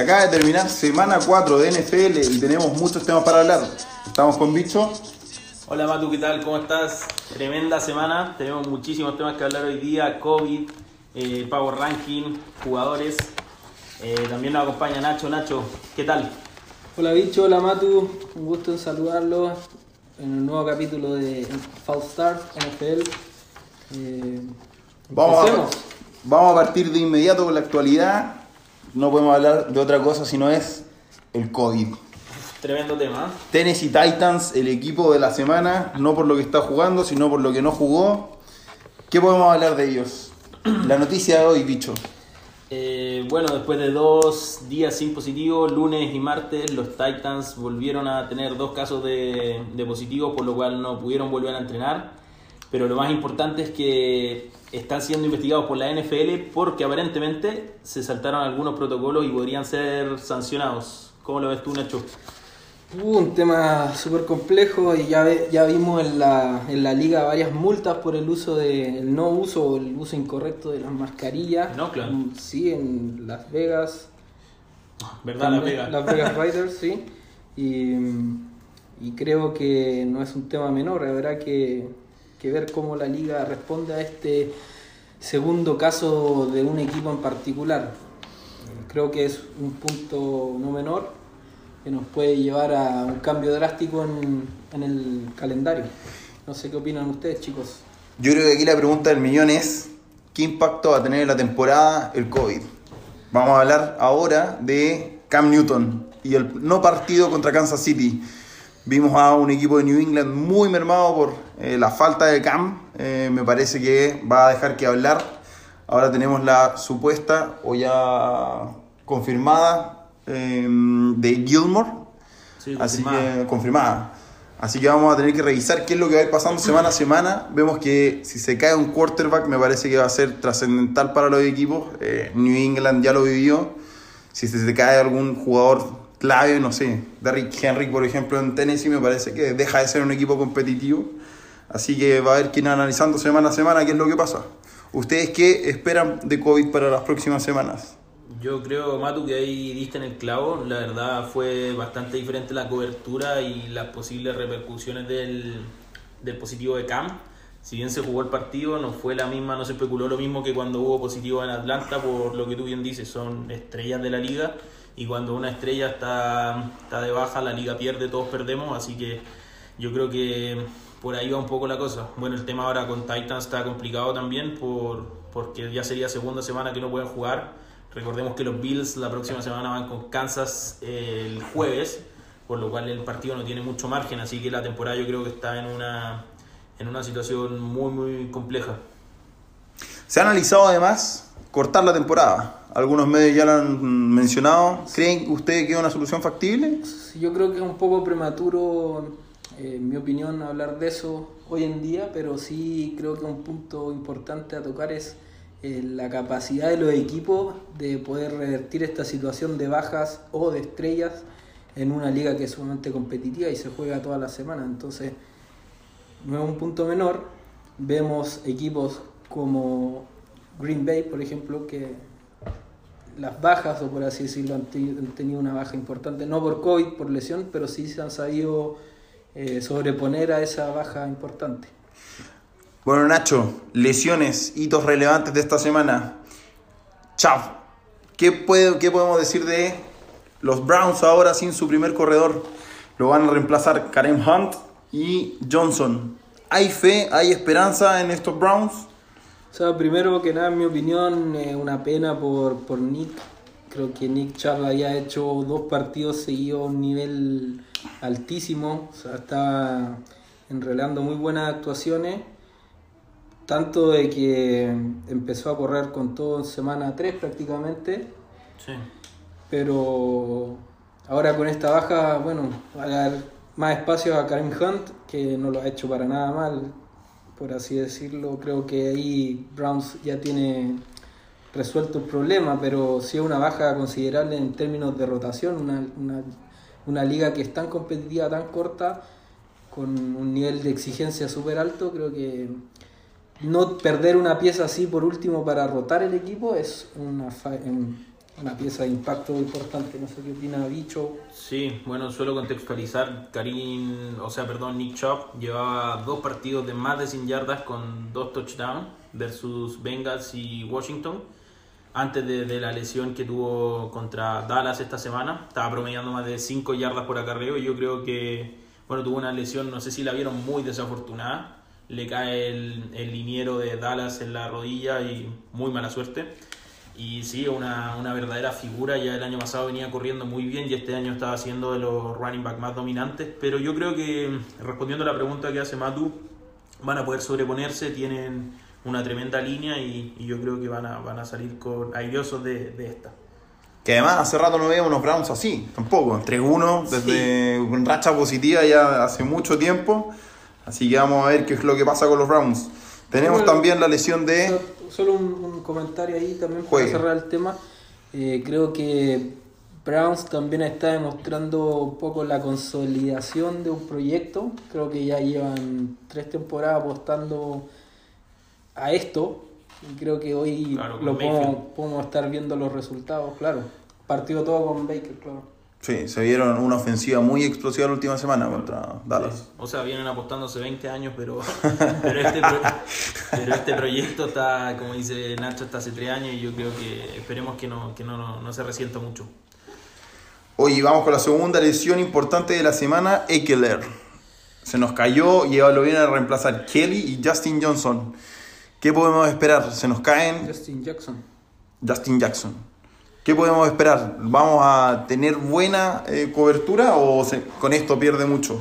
Se acaba de terminar semana 4 de NFL y tenemos muchos temas para hablar. Estamos con Bicho. Hola Matu, ¿qué tal? ¿Cómo estás? Tremenda semana, tenemos muchísimos temas que hablar hoy día, COVID, eh, Power Ranking, jugadores. Eh, también nos acompaña Nacho. Nacho, ¿qué tal? Hola bicho, hola Matu, un gusto en saludarlos en el nuevo capítulo de False Start NFL. Eh, Vamos a, vamos a partir de inmediato con la actualidad. No podemos hablar de otra cosa si no es el COVID. Tremendo tema. Tennessee Titans, el equipo de la semana, no por lo que está jugando, sino por lo que no jugó. ¿Qué podemos hablar de ellos? La noticia de hoy, bicho. Eh, bueno, después de dos días sin positivo, lunes y martes, los Titans volvieron a tener dos casos de, de positivo, por lo cual no pudieron volver a entrenar. Pero lo más importante es que están siendo investigados por la NFL porque aparentemente se saltaron algunos protocolos y podrían ser sancionados. ¿Cómo lo ves tú, Nacho? Uh, un tema súper complejo y ya, ve- ya vimos en la, en la liga varias multas por el uso de, el no uso o el uso incorrecto de las mascarillas. En Oakland. Mm, Sí, en Las Vegas. ¿Verdad, La También, Vega? Las Vegas Raiders, sí. Y, y creo que no es un tema menor, habrá que, que ver cómo la liga responde a este segundo caso de un equipo en particular. Creo que es un punto no menor que nos puede llevar a un cambio drástico en, en el calendario. No sé qué opinan ustedes, chicos. Yo creo que aquí la pregunta del millón es, ¿qué impacto va a tener en la temporada el COVID? Vamos a hablar ahora de Cam Newton y el no partido contra Kansas City. Vimos a un equipo de New England muy mermado por eh, la falta de Cam. Eh, me parece que va a dejar que hablar. Ahora tenemos la supuesta o ya confirmada eh, de Gilmore. Sí, Así confirmada. que confirmada. Así que vamos a tener que revisar qué es lo que va a ir pasando semana a semana. Vemos que si se cae un quarterback me parece que va a ser trascendental para los equipos. Eh, New England ya lo vivió. Si se, se cae algún jugador clave, no sé, Derrick Henry por ejemplo en Tennessee me parece que deja de ser un equipo competitivo. Así que va a haber que ir analizando semana a semana qué es lo que pasa. ¿Ustedes qué esperan de COVID para las próximas semanas? Yo creo, Matu, que ahí diste en el clavo. La verdad fue bastante diferente la cobertura y las posibles repercusiones del, del positivo de Cam. Si bien se jugó el partido, no fue la misma, no se especuló lo mismo que cuando hubo positivo en Atlanta, por lo que tú bien dices, son estrellas de la liga. Y cuando una estrella está, está de baja, la liga pierde, todos perdemos. Así que yo creo que por ahí va un poco la cosa. Bueno, el tema ahora con Titans está complicado también por, porque ya sería segunda semana que no pueden jugar. Recordemos que los Bills la próxima semana van con Kansas eh, el jueves, por lo cual el partido no tiene mucho margen, así que la temporada yo creo que está en una, en una situación muy, muy compleja. Se ha analizado además cortar la temporada. Algunos medios ya lo han mencionado. ¿Creen ustedes que es una solución factible? Yo creo que es un poco prematuro, en mi opinión, hablar de eso hoy en día, pero sí creo que un punto importante a tocar es eh, la capacidad de los equipos de poder revertir esta situación de bajas o de estrellas en una liga que es sumamente competitiva y se juega toda la semana. Entonces, no es un punto menor. Vemos equipos como Green Bay, por ejemplo, que las bajas, o por así decirlo, han, te- han tenido una baja importante, no por COVID, por lesión, pero sí se han sabido eh, sobreponer a esa baja importante. Bueno, Nacho, lesiones, hitos relevantes de esta semana. Chao. ¿Qué, puede- ¿Qué podemos decir de los Browns ahora sin su primer corredor? Lo van a reemplazar Karen Hunt y Johnson. ¿Hay fe, hay esperanza en estos Browns? O sea, primero que nada, en mi opinión, eh, una pena por, por Nick. Creo que Nick Chubb había hecho dos partidos seguidos a un nivel altísimo. O sea, estaba enrolando muy buenas actuaciones. Tanto de que empezó a correr con todo en semana 3 prácticamente. Sí. Pero ahora con esta baja, bueno, va a dar más espacio a Karim Hunt, que no lo ha hecho para nada mal, por así decirlo. Creo que ahí Browns ya tiene resuelto el problema, pero sí es una baja considerable en términos de rotación, una, una, una liga que es tan competitiva, tan corta, con un nivel de exigencia súper alto, creo que no perder una pieza así por último para rotar el equipo es una fa- un- una pieza de impacto importante. No sé qué opina Bicho. Sí, bueno, suelo contextualizar. Karim, o sea, perdón, Nick Chop llevaba dos partidos de más de 100 yardas con dos touchdowns versus Bengals y Washington. Antes de, de, la lesión que tuvo contra Dallas esta semana, estaba promediando más de 5 yardas por acarreo y yo creo que, bueno, tuvo una lesión, no sé si la vieron muy desafortunada. Le cae el, el liniero de Dallas en la rodilla y muy mala suerte y sí, una, una verdadera figura. Ya el año pasado venía corriendo muy bien y este año estaba siendo de los running back más dominantes. Pero yo creo que, respondiendo a la pregunta que hace Matu, van a poder sobreponerse, tienen una tremenda línea y, y yo creo que van a, van a salir con airiosos de, de esta. Que además hace rato no veíamos unos Browns así, tampoco. 3-1 desde sí. racha positiva ya hace mucho tiempo. Así que vamos a ver qué es lo que pasa con los Browns. Tenemos bueno, también la lesión de solo un, un, comentario ahí también para Juegue. cerrar el tema. Eh, creo que Browns también está demostrando un poco la consolidación de un proyecto. Creo que ya llevan tres temporadas apostando a esto. Y creo que hoy claro, lo podemos, podemos, estar viendo los resultados, claro. Partido todo con Baker, claro. Sí, se vieron una ofensiva muy explosiva la última semana contra Dallas. Sí. O sea, vienen apostando hace 20 años, pero, pero, este, pero este proyecto está, como dice Nacho, está hace 3 años y yo creo que esperemos que no, que no, no se resienta mucho. Oye, vamos con la segunda lesión importante de la semana, Eckler. Se nos cayó y ahora lo viene a reemplazar Kelly y Justin Johnson. ¿Qué podemos esperar? Se nos caen... Justin Jackson. Justin Jackson. ¿Qué podemos esperar? ¿Vamos a tener buena eh, cobertura o se, con esto pierde mucho?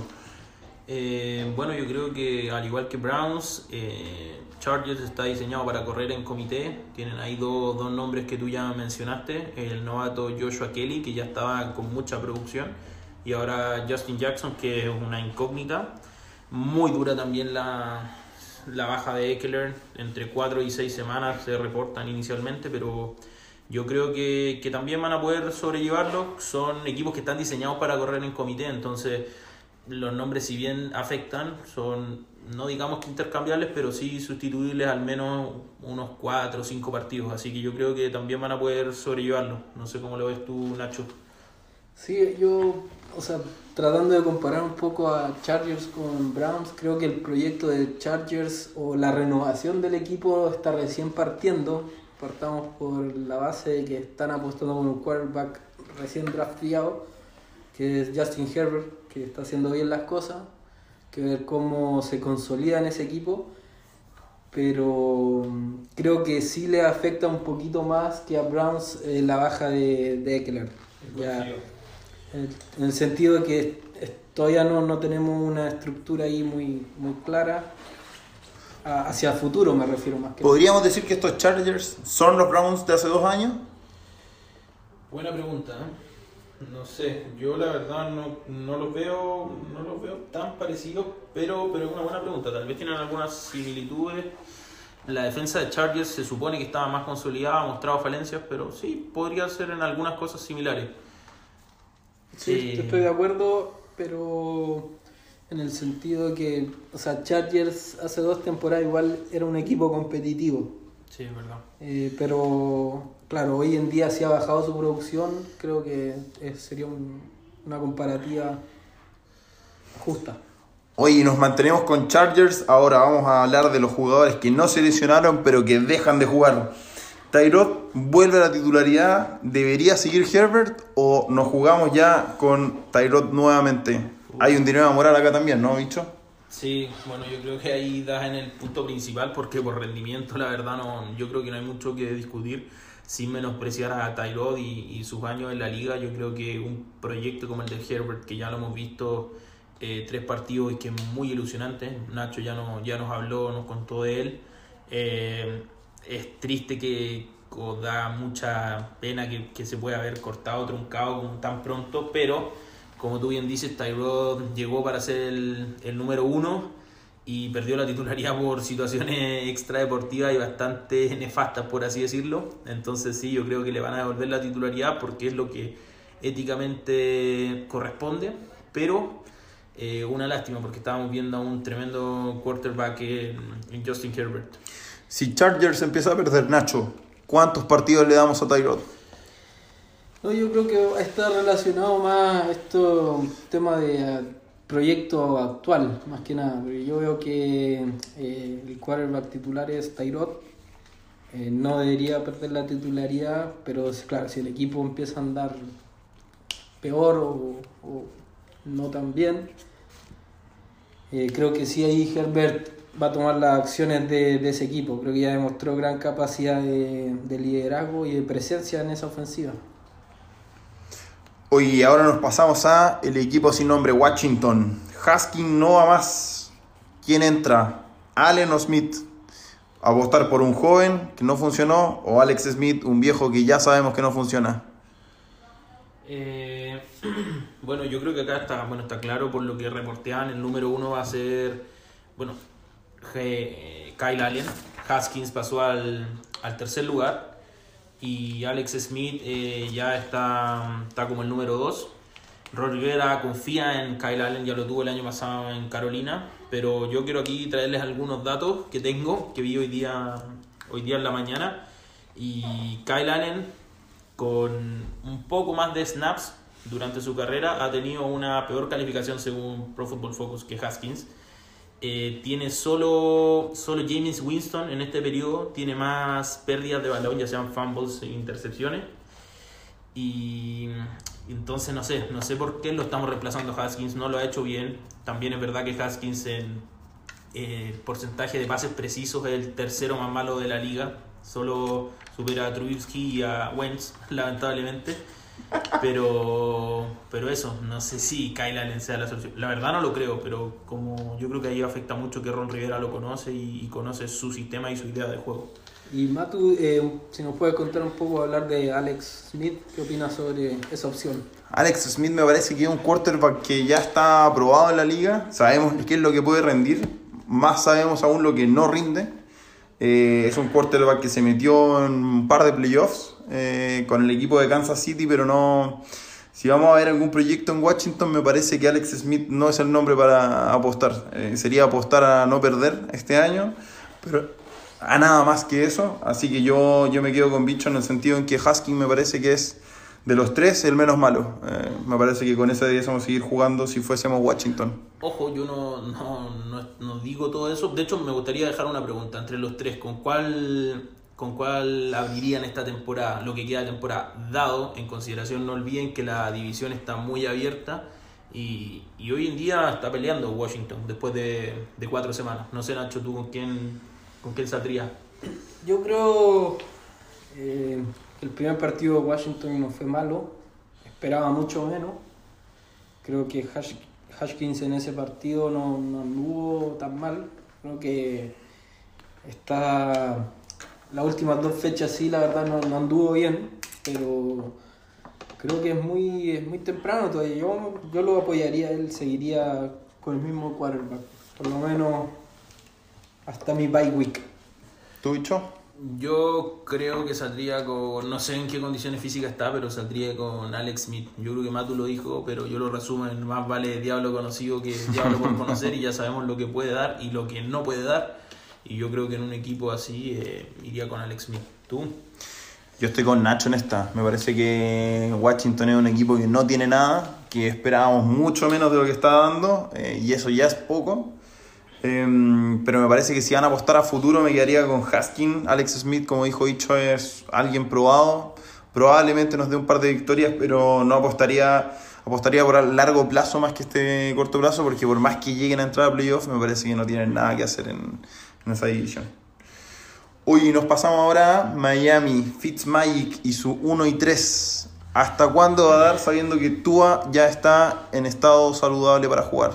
Eh, bueno, yo creo que al igual que Browns, eh, Chargers está diseñado para correr en comité. Tienen ahí dos, dos nombres que tú ya mencionaste. El novato Joshua Kelly, que ya estaba con mucha producción. Y ahora Justin Jackson, que es una incógnita. Muy dura también la, la baja de Eckler. Entre 4 y 6 semanas se reportan inicialmente, pero yo creo que, que, también van a poder sobrellevarlo. Son equipos que están diseñados para correr en comité, entonces los nombres si bien afectan, son no digamos que intercambiables, pero sí sustituibles al menos unos 4 o 5 partidos. Así que yo creo que también van a poder sobrellevarlo. No sé cómo lo ves tú, Nacho. Sí, yo, o sea, tratando de comparar un poco a Chargers con Browns, creo que el proyecto de Chargers o la renovación del equipo está recién partiendo. Partamos por la base de que están apostando con un quarterback recién drafteado, que es Justin Herbert, que está haciendo bien las cosas, que ver cómo se consolida en ese equipo, pero mm, creo que sí le afecta un poquito más que a Browns eh, la baja de, de Eckler. Ya, en, el sentido de que todavía no, no tenemos una estructura ahí muy, muy clara hacia el futuro me refiero más que ¿Podríamos decir que estos Chargers son los Browns de hace dos años? Buena pregunta, ¿eh? No sé, yo la verdad no, no los veo no los veo tan parecidos, pero, pero es una buena pregunta. Tal vez tienen algunas similitudes. La defensa de Chargers se supone que estaba más consolidada, ha mostrado falencias, pero sí, podría ser en algunas cosas similares. Sí, eh, estoy de acuerdo, pero en el sentido de que, o sea, Chargers hace dos temporadas igual era un equipo competitivo. Sí, es verdad. Eh, pero, claro, hoy en día sí ha bajado su producción, creo que es, sería un, una comparativa justa. Hoy nos mantenemos con Chargers, ahora vamos a hablar de los jugadores que no se lesionaron pero que dejan de jugar. Tyrod vuelve a la titularidad, ¿debería seguir Herbert o nos jugamos ya con Tyrod nuevamente? Hay un dilema moral acá también, ¿no, bicho? Sí, bueno, yo creo que ahí das en el punto principal porque por rendimiento, la verdad, no, yo creo que no hay mucho que discutir sin menospreciar a Tyrod y, sus años en la liga. Yo creo que un proyecto como el de Herbert, que ya lo hemos visto eh, tres partidos y que es muy ilusionante, Nacho ya, no, ya nos habló, nos contó de él. Eh, es triste que o da mucha pena que, que se pueda haber cortado, truncado tan pronto, pero como tú bien dices, Tyrod llegó para ser el, el número uno y perdió la titularidad por situaciones extradeportivas y bastante nefastas, por así decirlo. Entonces sí, yo creo que le van a devolver la titularidad porque es lo que éticamente corresponde, pero eh, una lástima porque estábamos viendo a un tremendo quarterback en, en, Justin Herbert. Si Chargers empieza a perder, Nacho, ¿cuántos partidos le damos a Tyrod? No, yo creo que está relacionado más esto tema de proyecto actual, más que nada. Yo veo que eh, el quarterback titular es Tyrod. Eh, no debería perder la titularidad, pero claro, si el equipo empieza a andar peor o, no tan bien, eh, creo que sí ahí Herbert va a tomar las acciones de, ese equipo. Creo que ya demostró gran capacidad de, de liderazgo y de presencia en esa ofensiva. Hoy ahora nos pasamos a el equipo sin nombre Washington. Haskin no va más. ¿Quién entra? Allen o Smith. Apostar por un joven que no funcionó o Alex Smith, un viejo que ya sabemos que no funciona. Eh, bueno, yo creo que acá está, bueno, está claro por lo que reportean. El número uno va a ser, bueno, Kyle Allen. Haskins pasó al, al tercer lugar y Alex Smith eh, ya está, está como el número 2. Rod confía en Kyle Allen, ya lo tuvo el año pasado en Carolina, pero yo quiero aquí traerles algunos datos que tengo, que vi hoy día, hoy día en la mañana. Y Kyle Allen, con un poco más de snaps durante su carrera, ha tenido una peor calificación según Pro Football Focus que Haskins. Eh, tiene solo, solo James Winston en este periodo, tiene más pérdidas de balón, ya sean fumbles e intercepciones. Y entonces no sé, no sé por qué lo estamos reemplazando Haskins, no lo ha hecho bien. También es verdad que Haskins en eh, porcentaje de pases precisos es el tercero más malo de la liga, solo supera a Trubisky y a Wentz, lamentablemente. Pero, pero eso, no sé si Kyle Allen sea la solución. La verdad no lo creo, pero como yo creo que ahí afecta mucho que Ron Rivera lo conoce y, conoce su sistema y su idea de juego. Y Matu, eh, si nos puedes contar un poco, hablar de Alex Smith, ¿qué opinas sobre esa opción? Alex Smith me parece que es un quarterback que ya está aprobado en la liga, sabemos qué es lo que puede rendir, más sabemos aún lo que no rinde. Eh, es un quarterback que se metió en un par de playoffs, eh, con el equipo de Kansas City, pero no... Si vamos a ver algún proyecto en Washington, me parece que Alex Smith no es el nombre para apostar. Eh, sería apostar a no perder este año, pero a nada más que eso. Así que yo, yo me quedo con bicho en el sentido en que Husking me parece que es de los tres el menos malo. Eh, me parece que con ese deberíamos seguir jugando si fuésemos Washington. Ojo, yo no, no, no, no digo todo eso. De hecho, me gustaría dejar una pregunta entre los tres. ¿Con cuál con cuál abrirían esta temporada, lo que queda de temporada, dado en consideración, no olviden que la división está muy abierta y, y hoy en día está peleando Washington después de, de, cuatro semanas. No sé, Nacho, tú con quién, con quién saldría. Yo creo eh, el primer partido de Washington no fue malo, esperaba mucho menos. Creo que Hashkins en ese partido no, no anduvo tan mal. Creo que está las últimas dos fechas sí, la verdad no, no, anduvo bien, pero creo que es muy, es muy temprano todavía. Yo, yo lo apoyaría, él seguiría con el mismo quarterback, por lo menos hasta mi bye week. ¿Tú, Bicho? Yo creo que saldría con, no sé en qué condiciones físicas está, pero saldría con Alex Smith. Yo creo que Matu lo dijo, pero yo lo resumo en más vale diablo conocido que diablo por conocer y ya sabemos lo que puede dar y lo que no puede dar. Y yo creo que en un equipo así eh, iría con Alex Smith. ¿Tú? Yo estoy con Nacho en esta. Me parece que Washington es un equipo que no tiene nada, que esperábamos mucho menos de lo que está dando, eh, y eso ya es poco. Em, pero me parece que si van a apostar a futuro me quedaría con Haskin. Alex Smith, como dijo Dicho, es alguien probado. Probablemente nos dé un par de victorias, pero no apostaría, apostaría por largo plazo más que este corto plazo, porque por más que lleguen a entrar a playoffs, me parece que no tienen nada que hacer en, en esa división. Hoy nos pasamos ahora a Miami, Fitzmagic y su 1 y 3. ¿Hasta cuándo va a dar sabiendo que Tua ya está en estado saludable para jugar?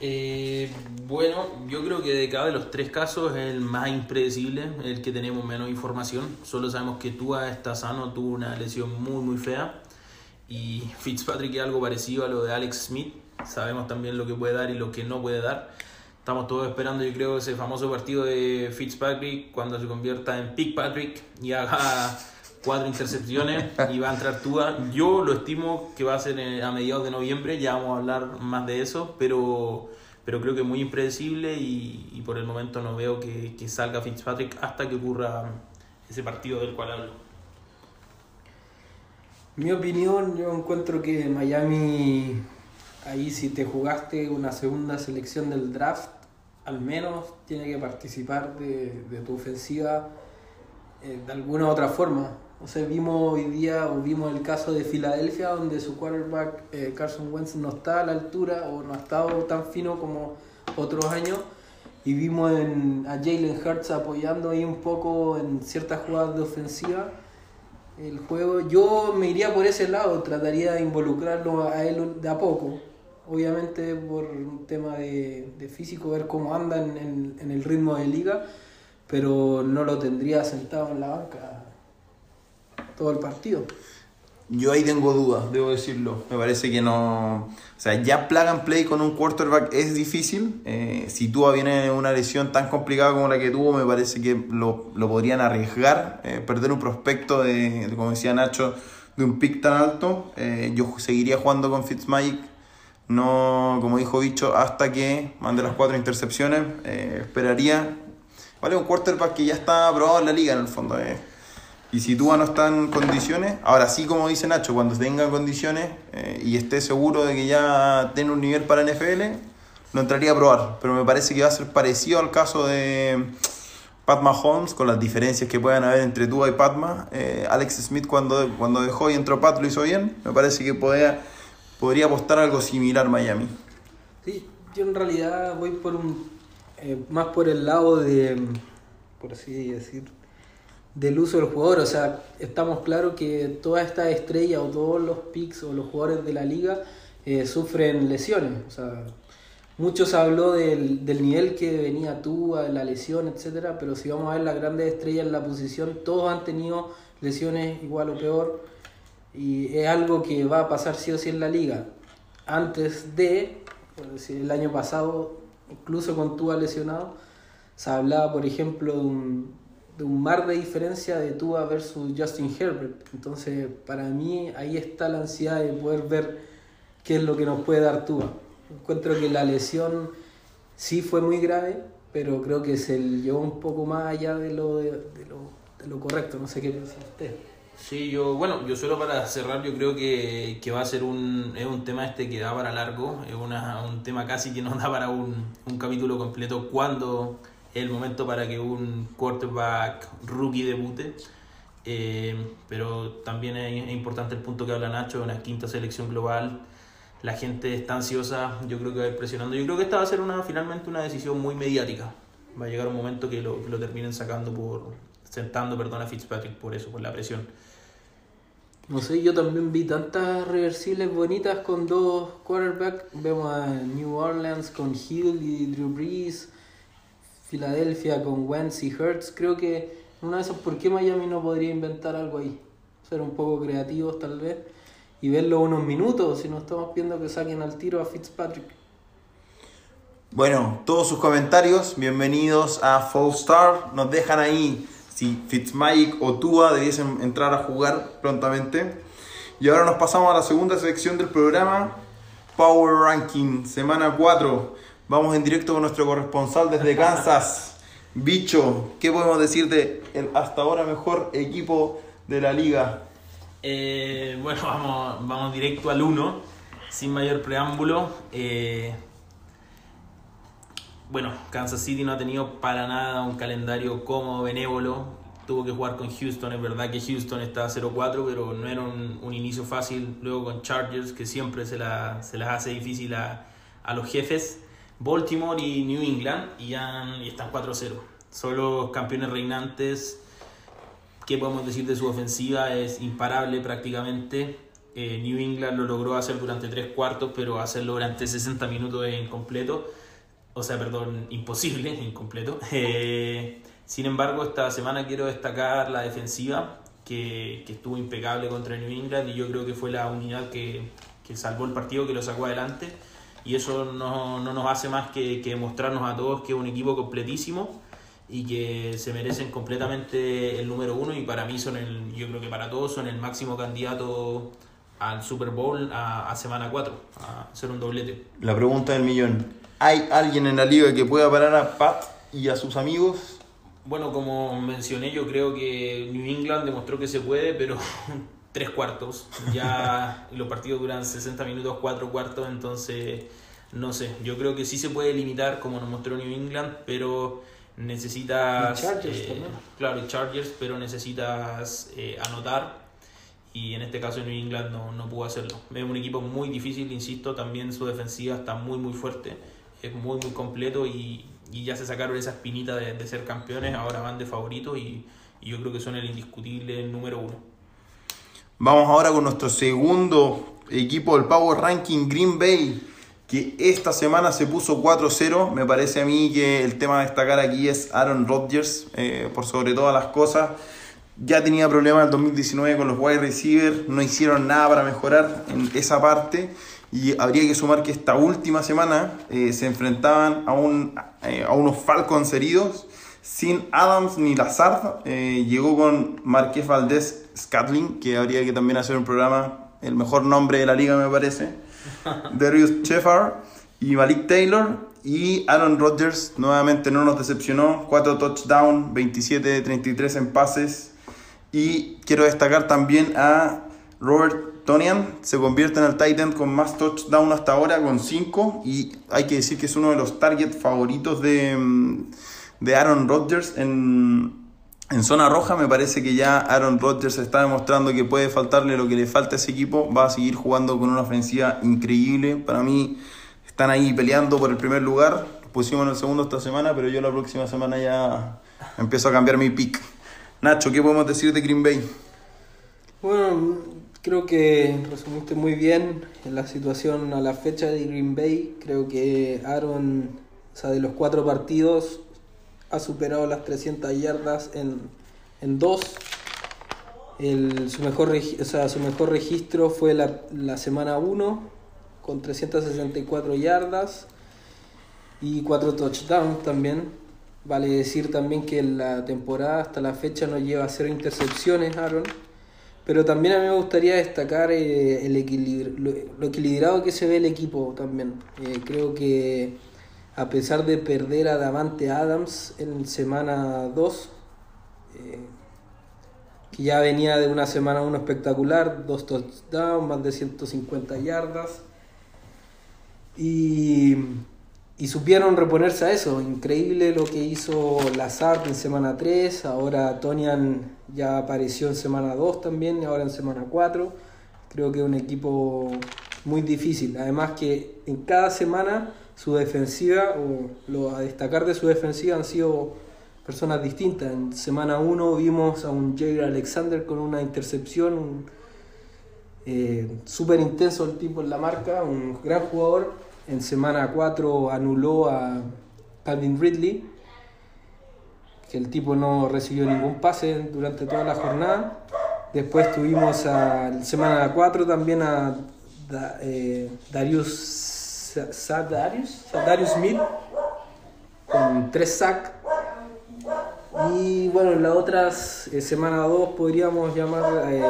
Eh, bueno, yo creo que de cada de los tres casos es el más impredecible, el que tenemos menos información. Solo sabemos que Tua está sano, tuvo una lesión muy muy fea. Y Fitzpatrick es algo parecido a lo de Alex Smith. Sabemos también lo que puede dar y lo que no puede dar. Estamos todos esperando, yo creo, ese famoso partido de Fitzpatrick cuando se convierta en Patrick y haga cuatro intercepciones y va a entrar Tua. Yo lo estimo que va a ser a mediados de noviembre, ya vamos a hablar más de eso, pero, pero creo que es muy impredecible y, por el momento no veo que, que, salga Fitzpatrick hasta que ocurra ese partido del cual hablo. Mi opinión, yo encuentro que Miami, ahí si te jugaste una segunda selección del draft, al menos tiene que participar de, de tu ofensiva eh, de alguna otra forma. O sea, vimos hoy día, o vimos el caso de Filadelfia, donde su quarterback eh, Carson Wentz no está a la altura o no ha estado tan fino como otros años. Y vimos en, a Jalen Hurts apoyando ahí un poco en ciertas jugadas de ofensiva el juego. Yo me iría por ese lado, trataría de involucrarlo a él de a poco. Obviamente por un tema de, físico, ver cómo anda en, el ritmo de liga, pero no lo tendría sentado en la banca todo el partido. Yo ahí tengo dudas, debo decirlo. Me parece que no. O sea, ya plug and play con un quarterback es difícil. Eh, si Tua viene una lesión tan complicada como la que tuvo, me parece que lo, lo podrían arriesgar. Eh, perder un prospecto de, de, como decía Nacho, de un pick tan alto. Eh, yo seguiría jugando con Fitzmagic. No, como dijo Bicho, hasta que mande las cuatro intercepciones. Eh, esperaría. Vale, un quarterback que ya está aprobado en la liga en el fondo. Eh. Y si Tua no está en condiciones, ahora sí, como dice Nacho, cuando tenga condiciones eh, y esté seguro de que ya tiene un nivel para NFL, lo entraría a probar. Pero me parece que va a ser parecido al caso de Pat Mahomes, con las diferencias que puedan haber entre Tua y Patma. Alex Smith cuando, cuando dejó y entró Pat lo hizo bien. Me parece que podría, podría apostar algo similar Miami. Sí, yo en realidad voy por un eh, más por el lado de, por así decir, del uso del jugador. O sea, estamos claros que todas estas estrellas o todos los picks o los jugadores de la liga eh, sufren lesiones. O sea, muchos habló del, del nivel que venía tú, la lesión, etcétera, pero si vamos a ver las grandes estrellas en la posición, todos han tenido lesiones igual o peor. Y es algo que va a pasar sí o sí en la liga. Antes de, por decir, el año pasado, incluso con Tua lesionado, se hablaba, por ejemplo, de un, de un mar de diferencia de Tua versus Justin Herbert. Entonces, para mí, ahí está la ansiedad de poder ver qué es lo que nos puede dar Tua. Encuentro que la lesión sí fue muy grave, pero creo que se llevó un poco más allá de lo, de, lo, de lo correcto. No sé qué piensa usted. Sí, yo, bueno, yo solo para cerrar, yo creo que, que va a ser un, es un tema este que da para largo, es una, un tema casi que nos da para un, un capítulo completo cuando es el momento para que un quarterback rookie debute. Eh, pero también es, es, importante el punto que habla Nacho, una quinta selección global. La gente está ansiosa, yo creo que va a ir presionando. Yo creo que esta va a ser una, finalmente una decisión muy mediática. Va a llegar un momento que lo, que lo terminen sacando por, sentando, perdón, a Fitzpatrick por eso, por la presión. No sé, yo también vi tantas reversibles bonitas con dos quarterbacks. Vemos a New Orleans con Hill y Drew Brees, Filadelfia con Wentz y Hurts. Creo que una de esas, ¿por qué Miami no podría inventar algo ahí? Ser un poco creativos tal vez y verlo unos minutos, si no estamos viendo que saquen al tiro a Fitzpatrick. Bueno, todos sus comentarios, bienvenidos a Fall Star. Nos dejan ahí si Fitzmagic o Tua debiesen entrar a jugar prontamente. Y ahora nos pasamos a la segunda sección del programa, Power Ranking, semana 4. Vamos en directo con nuestro corresponsal desde Kansas. Bicho, ¿qué podemos decir de el hasta ahora mejor equipo de la liga? Eh, bueno, vamos, vamos directo al 1, sin mayor preámbulo. Eh, bueno, Kansas City no ha tenido para nada un calendario cómodo, benévolo. Tuvo que jugar con Houston. Es verdad que Houston está 0-4, pero no era un, un, inicio fácil. Luego con Chargers, que siempre se, la, se las hace difícil a, a, los jefes. Baltimore y New England, y, ya, y están 4-0. Son los campeones reinantes. ¿Qué podemos decir de su ofensiva? Es imparable prácticamente. Eh, New England lo logró hacer durante tres cuartos, pero hacerlo durante 60 minutos es incompleto o sea, perdón, imposible, incompleto. Eh, sin embargo, esta semana quiero destacar la defensiva, que, que, estuvo impecable contra New England y yo creo que fue la unidad que, que salvó el partido, que lo sacó adelante. Y eso no, no nos hace más que, que mostrarnos a todos que es un equipo completísimo y que se merecen completamente el número uno y para mí son el, yo creo que para todos son el máximo candidato al Super Bowl a, a semana 4, a hacer un doblete. La pregunta del millón, ¿Hay alguien en la liga que pueda parar a Pat y a sus amigos? Bueno, como mencioné, yo creo que New England demostró que se puede, pero tres cuartos. Ya los partidos duran 60 minutos, cuatro cuartos, entonces no sé. Yo creo que sí se puede limitar, como nos mostró New England, pero necesitas. Y Chargers eh, también. claro, y Chargers, pero necesitas eh, anotar. Y en este caso New England no, no pudo hacerlo. Es un equipo muy difícil, insisto, también su defensiva está muy muy fuerte, es muy muy completo y, y ya se sacaron esa espinita de, de ser campeones, ahora van de favoritos y, y yo creo que son el indiscutible número uno. Vamos ahora con nuestro segundo equipo del Power Ranking, Green Bay, que esta semana se puso 4-0. Me parece a mí que el tema a destacar aquí es Aaron Rodgers, eh, por sobre todas las cosas. Ya tenía problemas en el 2019 con los wide receivers, no hicieron nada para mejorar en esa parte. Y habría que sumar que esta última semana eh, se enfrentaban a, un, eh, a unos Falcons heridos sin Adams ni Lazard. Eh, llegó con Marqués Valdés Scatling, que habría que también hacer un programa, el mejor nombre de la liga me parece. Darius Sheffard y Malik Taylor. Y Aaron Rodgers nuevamente no nos decepcionó. 4 touchdowns, 27 de 33 en pases. Y quiero destacar también a Robert Se convierte en el tight end con más touchdowns hasta ahora, con 5. Y hay que decir que es uno de los target favoritos de, mm, de Aaron Rodgers en, en zona roja. Me parece que ya Aaron Rodgers está demostrando que puede faltarle lo que le falta a ese equipo. Va a seguir jugando con una ofensiva increíble. Para mí están ahí peleando por el primer lugar. Pusimos en el segundo esta semana, pero yo la próxima semana ya empiezo a cambiar mi pick. Nacho, ¿qué podemos decir de Green Bay? Bueno, creo que resumiste muy bien la situación a la fecha de Green Bay. Creo que Aaron, o sea, de los cuatro partidos, ha superado las 300 yardas en, en dos. El, su, mejor, o sea, su mejor registro fue la, la semana 1 con 364 yardas y 4 touchdowns también. Vale decir también que la temporada hasta la fecha no lleva cero intercepciones Aaron. Pero también a mí me gustaría destacar eh, el equilibrio, lo, equilibrado que se ve el equipo también. Eh, creo que a pesar de perder a Davante Adams en semana 2, eh, que ya venía de una semana 1 espectacular, dos touchdowns, más de 150 yardas, y, y supieron reponerse a eso. Increíble lo que hizo Lazard en semana 3, ahora Tonian ya apareció en semana 2 también, ahora en semana 4. Creo que es un equipo muy difícil. Además que en cada semana su defensiva, o lo a destacar de su defensiva han sido personas distintas. En semana 1 vimos a un Jair Alexander con una intercepción, un, eh, súper intenso el tipo en la marca, un gran jugador. En semana 4 anuló a Calvin Ridley, que el tipo no recibió ningún pase durante toda la jornada. Después tuvimos a semana 4 también a Da- eh, Darius Smith con 3 sacks. Y bueno, en las otras eh, semana 2 podríamos llamar eh,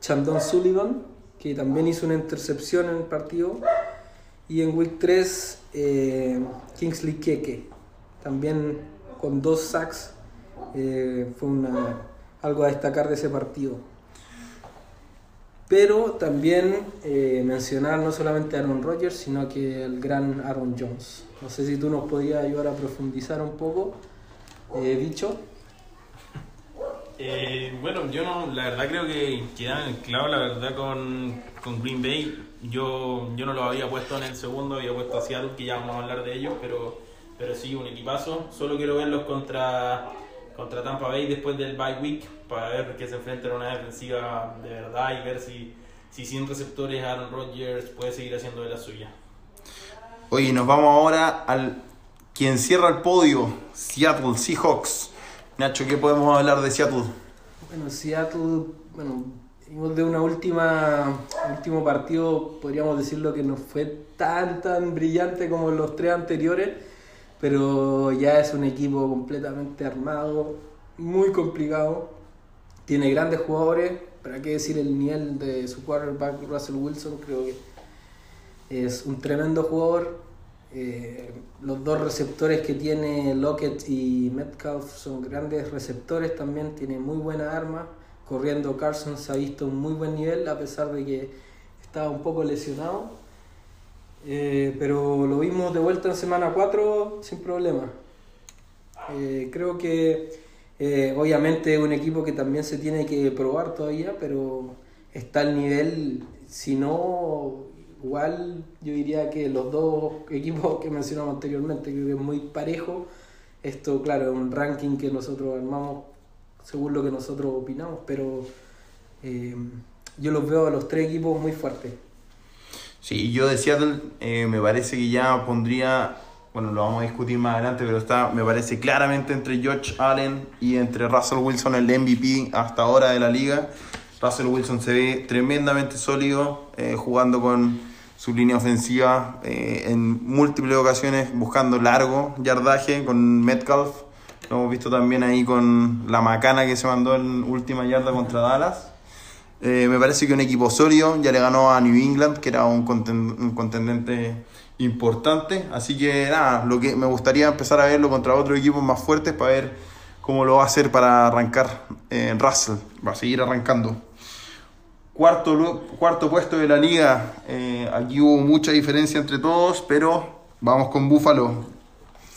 Chandon Sullivan, que también hizo una intercepción en el partido. Y en week 3, eh, Kingsley Keke, también con dos sacks. eh, fue una, algo a destacar de ese partido. Pero también eh, mencionar no solamente a Aaron Rodgers, sino que el gran Aaron Jones. No sé si tú nos podrías ayudar a profundizar un poco, eh, Bicho. Eh, bueno, yo no, la verdad creo que quedan clavo, la verdad, con, con Green Bay. Yo, yo no lo había puesto en el segundo, había puesto a Seattle, que ya vamos a hablar de ellos, pero, pero sí, un equipazo. Solo quiero verlos contra, contra Tampa Bay después del bye week, para ver que se enfrentan a una defensiva de verdad y ver si, si sin receptores Aaron Rodgers puede seguir haciendo de la suya. Oye, nos vamos ahora al quien cierra el podio, Seattle Seahawks. Nacho, ¿qué podemos hablar de Seattle? Bueno, Seattle, bueno, de una última, último partido, podríamos decirlo que no fue tan, tan brillante como los tres anteriores, pero ya es un equipo completamente armado, muy complicado, tiene grandes jugadores, para qué decir el nivel de su quarterback Russell Wilson, creo que es un tremendo jugador. Eh, los dos receptores que tiene Lockett y Metcalf son grandes receptores también, tiene muy buena arma. Corriendo Carson se ha visto un muy buen nivel a pesar de que estaba un poco lesionado. Eh, pero lo vimos de vuelta en semana 4 sin problema. Eh, creo que eh, obviamente es un equipo que también se tiene que probar todavía, pero está al nivel, si no, igual yo diría que los dos equipos que mencionamos anteriormente, creo que es muy parejo. Esto, claro, es un ranking que nosotros armamos según lo que nosotros opinamos, pero yo los veo a los tres equipos muy fuertes. Sí, yo de Seattle eh, me parece que ya pondría, bueno, lo vamos a discutir más adelante, pero está, me parece claramente entre George Allen y entre Russell Wilson, el MVP hasta ahora de la liga. Russell Wilson se ve tremendamente sólido, eh, jugando con su línea ofensiva eh, en múltiples ocasiones, buscando largo yardaje con Metcalf. Lo hemos visto también ahí con la macana que se mandó en última yarda contra Dallas. Eh, me parece que un equipo sólido ya le ganó a New England, que era un, contendente importante. Así que nada, lo que me gustaría empezar a verlo contra otros equipos más fuertes para ver cómo lo va a hacer para arrancar en Russell. Va a seguir arrancando. Cuarto, cuarto puesto de la liga. Eh, aquí hubo mucha diferencia entre todos, pero vamos con Buffalo.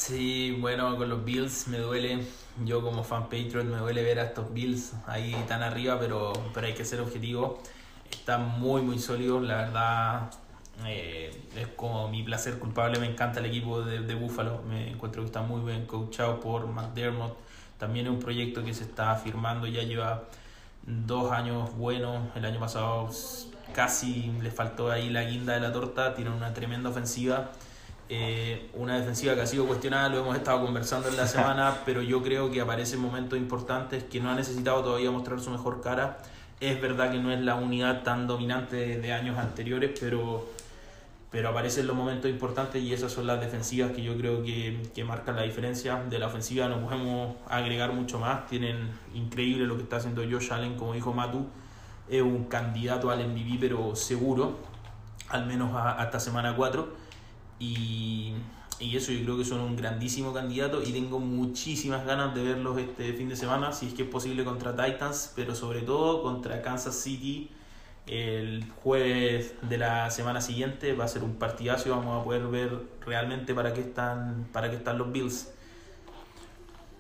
Sí, bueno, con los Bills me duele. Yo como fan Patriot me duele ver a estos Bills ahí tan arriba, pero, pero hay que ser objetivo. Están muy, muy sólidos, la verdad. Eh, es como mi placer culpable, me encanta el equipo de, de Buffalo, me encuentro que está muy bien coachado por McDermott, también es un proyecto que se está firmando, ya lleva dos años buenos, el año pasado casi le faltó ahí la guinda de la torta, tienen una tremenda ofensiva, eh, una defensiva que ha sido cuestionada, lo hemos estado conversando en la semana, pero yo creo que aparecen momentos importantes que no ha necesitado todavía mostrar su mejor cara. Es verdad que no es la unidad tan dominante de, años anteriores, pero, pero aparecen los momentos importantes y esas son las defensivas que yo creo que, que marcan la diferencia. De la ofensiva no podemos agregar mucho más. Tienen increíble lo que está haciendo Josh Allen, como dijo Matu, es un candidato al MVP, pero seguro, al menos hasta semana 4 y, y, eso yo creo que son un grandísimo candidato y tengo muchísimas ganas de verlos este fin de semana, si es que es posible contra Titans, pero sobre todo contra Kansas City el jueves de la semana siguiente va a ser un partidazo y vamos a poder ver realmente para qué están, para qué están los Bills.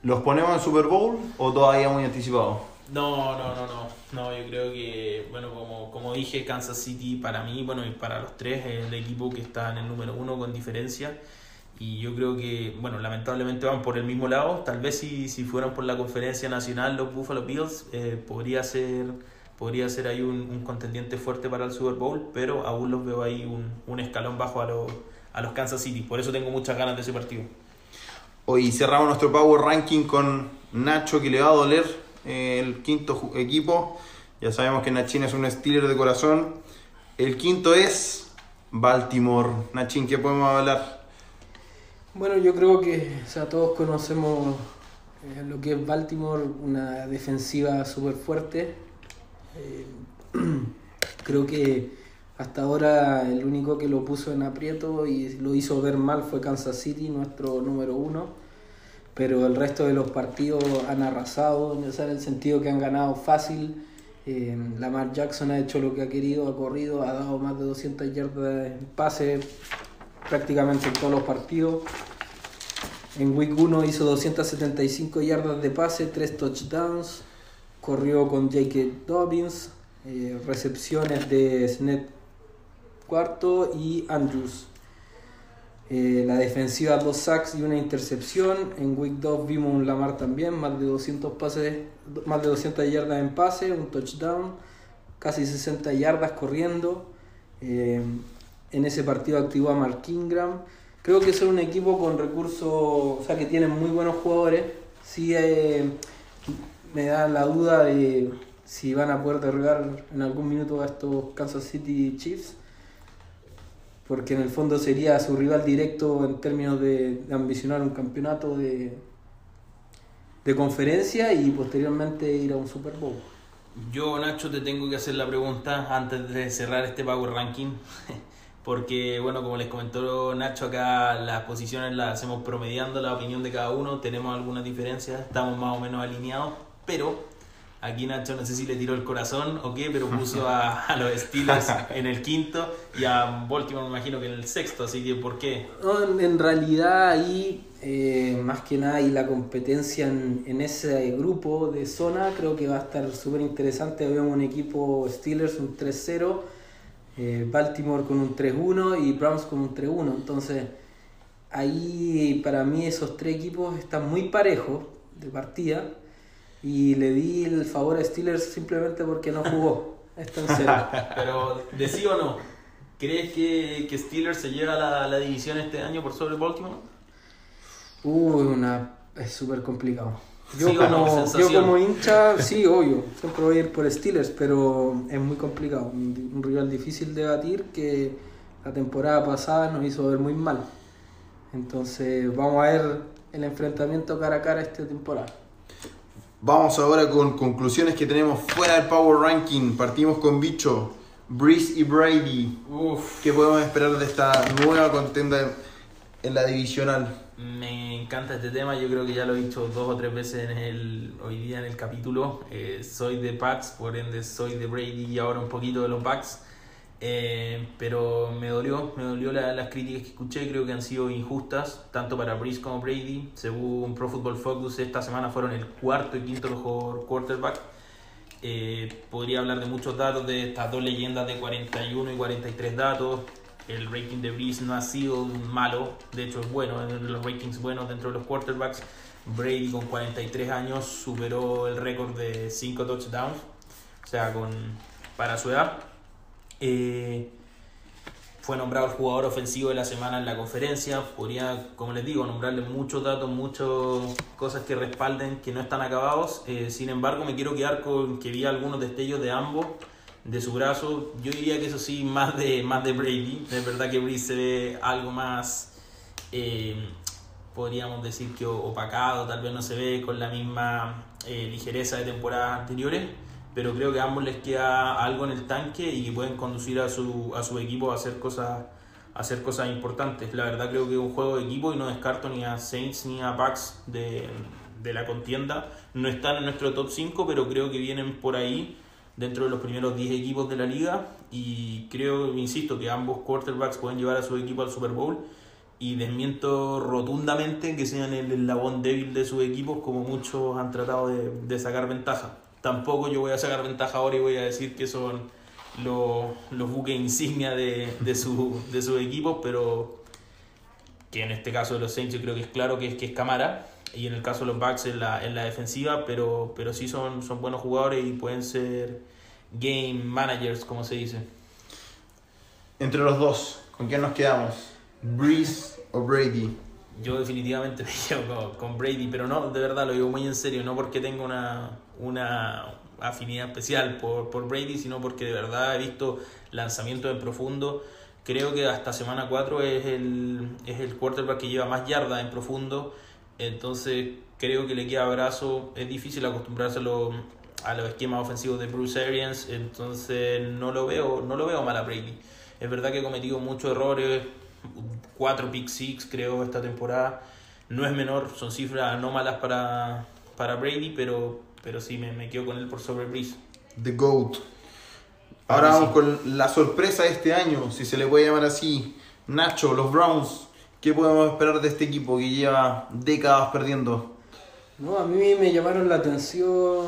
¿Los ponemos en Super Bowl o todavía muy anticipado? No, no, no, no. No, yo creo que, bueno, como, como dije, Kansas City para mí, bueno, y para los tres es el equipo que está en el número uno con diferencia. Y yo creo que, bueno, lamentablemente van por el mismo lado. Tal vez si, si fueran por la conferencia nacional los Buffalo Bills, eh, podría ser podría ser ahí un, contendiente fuerte para el Super Bowl, pero aún los veo ahí un, un escalón bajo a, los, a los Kansas City. Por eso tengo muchas ganas de ese partido. Hoy cerramos nuestro Power Ranking con Nacho, que le va a doler el quinto equipo. Ya sabemos que Nachin es un Steeler de corazón. El quinto es Baltimore. Nachin, ¿qué podemos hablar? Bueno, yo creo que o sea, todos conocemos eh, lo que es Baltimore, una defensiva súper fuerte. Eh, creo que hasta ahora el único que lo puso en aprieto y lo hizo ver mal fue Kansas City, nuestro número uno pero el resto de los partidos han arrasado, en el sentido que han ganado fácil. Eh, Lamar Jackson ha hecho lo que ha querido, ha corrido, ha dado más de 200 yardas en pase prácticamente en todos los partidos. En Week 1 hizo 275 yardas de pase, 3 touchdowns, corrió con Jake Dobbins, eh, recepciones de Snet cuarto y Andrews. Eh, la defensiva, dos sacks y una intercepción. En Week 2 vimos un Lamar también, más de 200 pases, más de 200 yardas en pase, un touchdown, casi 60 yardas corriendo. Eh, en ese partido activó a Mark Ingram. Creo que es un equipo con recursos, o sea, que tienen muy buenos jugadores. Sí eh, me da la duda de si van a poder derribar en algún minuto a estos Kansas City Chiefs porque en el fondo sería su rival directo en términos de, ambicionar un campeonato de, de conferencia y posteriormente ir a un Super Bowl. Yo, Nacho, te tengo que hacer la pregunta antes de cerrar este Power Ranking, porque, bueno, como les comentó Nacho, acá las posiciones las hacemos promediando la opinión de cada uno, tenemos algunas diferencias, estamos más o menos alineados, pero Aquí Nacho no sé si le tiró el corazón o qué, pero puso a, a los Steelers en el quinto y a Baltimore me imagino que en el sexto, así que ¿por qué? No, en, realidad ahí, eh, más que nada, y la competencia en, en ese grupo de zona creo que va a estar súper interesante. Vemos un equipo Steelers un 3-0, eh, Baltimore con un 3-1 y Browns con un 3-1. Entonces, ahí para mí esos tres equipos están muy parejos de partida y le di el favor a Steelers simplemente porque no jugó. Está en cero. Pero, ¿de sí o no? ¿Crees que, que Steelers se lleva la, la división este año por sobre Baltimore? Uy, una, es súper complicado. Yo, Sí, como, yo como hincha, sí, obvio, siempre voy a ir por Steelers, pero es muy complicado. Un, un rival difícil de batir que la temporada pasada nos hizo ver muy mal. Entonces vamos a ver el enfrentamiento cara a cara esta temporada. Vamos ahora con conclusiones que tenemos fuera del Power Ranking. Partimos con Bicho, Breeze y Brady. Uf, ¿Qué podemos esperar de esta nueva contenda en la divisional? me encanta este tema, yo creo que ya lo he dicho dos o tres veces en el, hoy día en el capítulo. Eh, soy de Pats, por ende soy de Brady y ahora un poquito de los Bucks. Eh, pero me dolió, me dolió la- las críticas que escuché, creo que han sido injustas, tanto para Breeze como Brady. Según Pro Football Focus, esta semana fueron el cuarto y quinto mejor quarterback. Eh, podría hablar de muchos datos de estas dos leyendas de 41 y 43 datos. El rating de Breeze no ha sido malo, de hecho es bueno, en los ratings buenos dentro de los quarterbacks. Brady con 43 años superó el récord de 5 touchdowns, o sea, con, para su edad. Eh, fue nombrado el jugador ofensivo de la semana en la conferencia. Podría, como les digo, nombrarle muchos datos, muchas cosas que respalden que no están acabados. Eh, sin embargo, me quiero quedar con que vi algunos destellos de ambos, de su brazo. Yo diría que eso sí, más de, más de Brady. Es verdad que Brady se ve algo más, eh, podríamos decir que opacado, tal vez no se ve con la misma ligereza de temporadas anteriores pero creo que a ambos les queda algo en el tanque y pueden conducir a su, a su equipo a hacer cosas a hacer cosas importantes. La verdad creo que es un juego de equipo y no descarto ni a Saints ni a Bucks de, de la contienda. No están en nuestro top 5, pero creo que vienen por ahí dentro de los primeros 10 equipos de la liga y creo, insisto, que ambos quarterbacks pueden llevar a su equipo al Super Bowl y desmiento rotundamente que sean el eslabón débil de sus equipos como muchos han tratado de, de sacar ventaja. Tampoco yo voy a sacar ventaja ahora y voy a decir que son los, los buques insignia de, de, su, de sus equipos, pero que en este caso de los Saints yo creo que es claro que es, que es Camara y en el caso de los Bucks en la, en la defensiva, pero, pero sí son, son buenos jugadores y pueden ser game managers, como se dice. Entre los dos, ¿con quién nos quedamos? ¿Breeze o Brady? Yo definitivamente me quedo con, con Brady, pero no, de verdad lo digo muy en serio, no porque tenga una, una afinidad especial por, por Brady, sino porque de verdad he visto lanzamientos en profundo. Creo que hasta semana 4 es el, es el quarterback que lleva más yardas en profundo, entonces creo que le queda brazo, es difícil acostumbrarse a, a los esquemas ofensivos de Bruce Arians, entonces no lo veo, no lo veo mal a Brady. Es verdad que ha cometido muchos errores, cuatro pick six creo esta temporada. No es menor, son cifras anómalas para, para Brady, pero, pero sí me, me quedo con él por sobre Breeze. The GOAT. Ahora Ahora vamos con la sorpresa de este año, si se le puede llamar así. Nacho, los Browns. ¿Qué podemos esperar de este equipo que lleva décadas perdiendo? No, a mí me llamaron la atención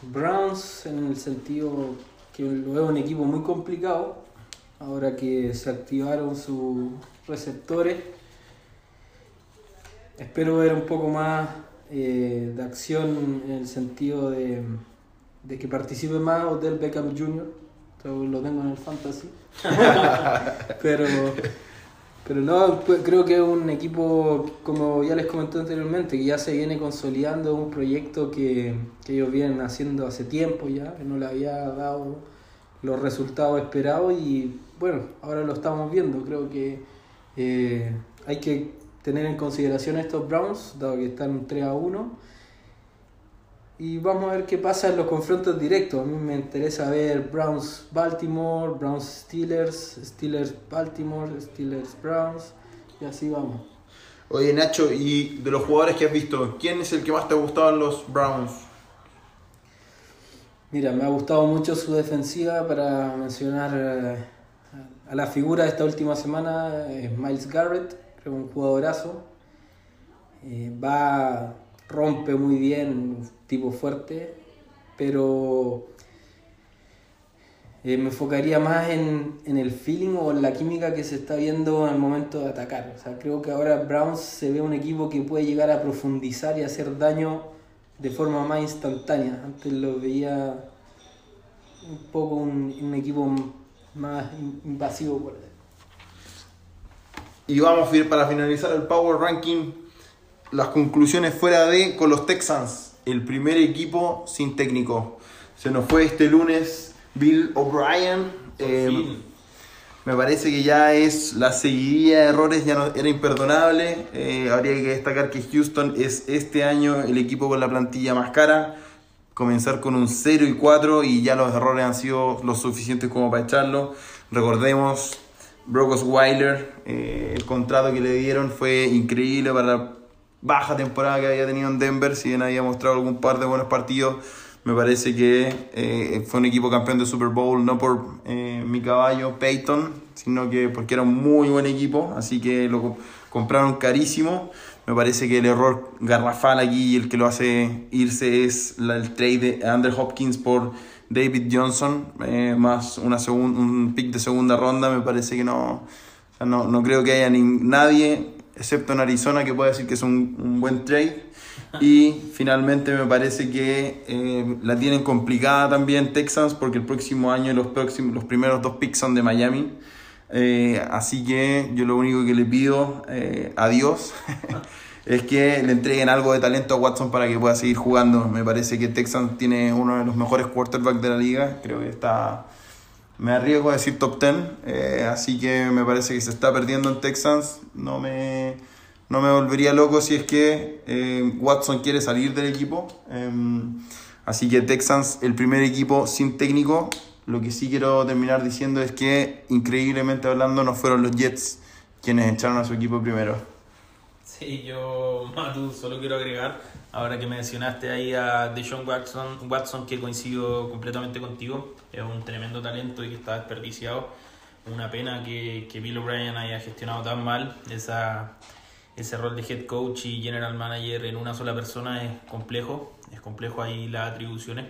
Browns en el sentido que lo veo un equipo muy complicado. Ahora que se activaron sus receptores, espero ver un poco más eh, de acción en el sentido de, de que participe más Odell Beckham Jr. Esto Lo tengo en el fantasy. pero pero no, pues, creo que es un equipo, como ya les comenté anteriormente, que ya se viene consolidando, un proyecto que, que ellos vienen haciendo hace tiempo ya, que no le había dado los resultados esperados y bueno, ahora lo estamos viendo. Creo que eh, hay que tener en consideración a estos Browns, dado que están 3 a 1. Y vamos a ver qué pasa en los confrontos directos. A mí me interesa ver Browns Baltimore, Browns Steelers, Steelers Baltimore, Steelers Browns y así vamos. Oye Nacho, y de los jugadores que has visto, ¿quién es el que más te ha gustado en los Browns? Mira, me ha gustado mucho su defensiva para mencionar eh, a la figura de esta última semana, es Miles Garrett, un jugadorazo. Eh, va, rompe muy bien, tipo fuerte, pero eh, me enfocaría más en, en, el feeling o en la química que se está viendo en el momento de atacar. O sea, creo que ahora Browns se ve un equipo que puede llegar a profundizar y hacer daño de forma más instantánea. Antes lo veía un poco un, un equipo más invasivo por Y vamos a ir para finalizar el Power Ranking. Las conclusiones fuera de con los Texans, el primer equipo sin técnico. Se nos fue este lunes Bill O'Brien. Eh, me parece que ya es la seguidilla de errores, ya no, era imperdonable. Eh, habría que destacar que Houston es este año el equipo con la plantilla más cara. Comenzar con un 0 y 4 y ya los errores han sido lo suficientes como para echarlo. Recordemos, Brock Osweiler, eh, el contrato que le dieron fue increíble para la baja temporada que había tenido en Denver, si bien había mostrado algún par de buenos partidos me parece que eh, fue un equipo campeón de Super Bowl no por eh, mi caballo Peyton, sino que porque era un muy buen equipo, así que lo compraron carísimo. Me parece que el error garrafal aquí y el que lo hace irse es el trade de Andrew Hopkins por David Johnson, eh, más una un pick de segunda ronda. Me parece que no, no, no, creo que haya ni, nadie, excepto en Arizona, que pueda decir que es un, un buen trade. Y finalmente me parece que eh, la tienen complicada también Texans porque el próximo año los, próximos, los primeros dos picks son de Miami. Eh, así que yo lo único que le pido eh, a Dios es que le entreguen algo de talento a Watson para que pueda seguir jugando. Me parece que Texans tiene uno de los mejores quarterbacks de la liga. Creo que está, me arriesgo a decir top 10. así que me parece que se está perdiendo en Texans. No me no me volvería loco si es que eh, Watson quiere salir del equipo. Em, así que Texans, el primer equipo sin técnico. Lo que sí quiero terminar diciendo es que, increíblemente hablando, no fueron los Jets quienes echaron a su equipo primero. Sí, yo, Matu, solo quiero agregar, ahora que mencionaste ahí a Deshaun Watson, Watson, que coincido completamente contigo, es un tremendo talento y que está desperdiciado. Una pena que, que Bill O'Brien haya gestionado tan mal esa ese rol de head coach y general manager en una sola persona es complejo, es complejo ahí las atribuciones.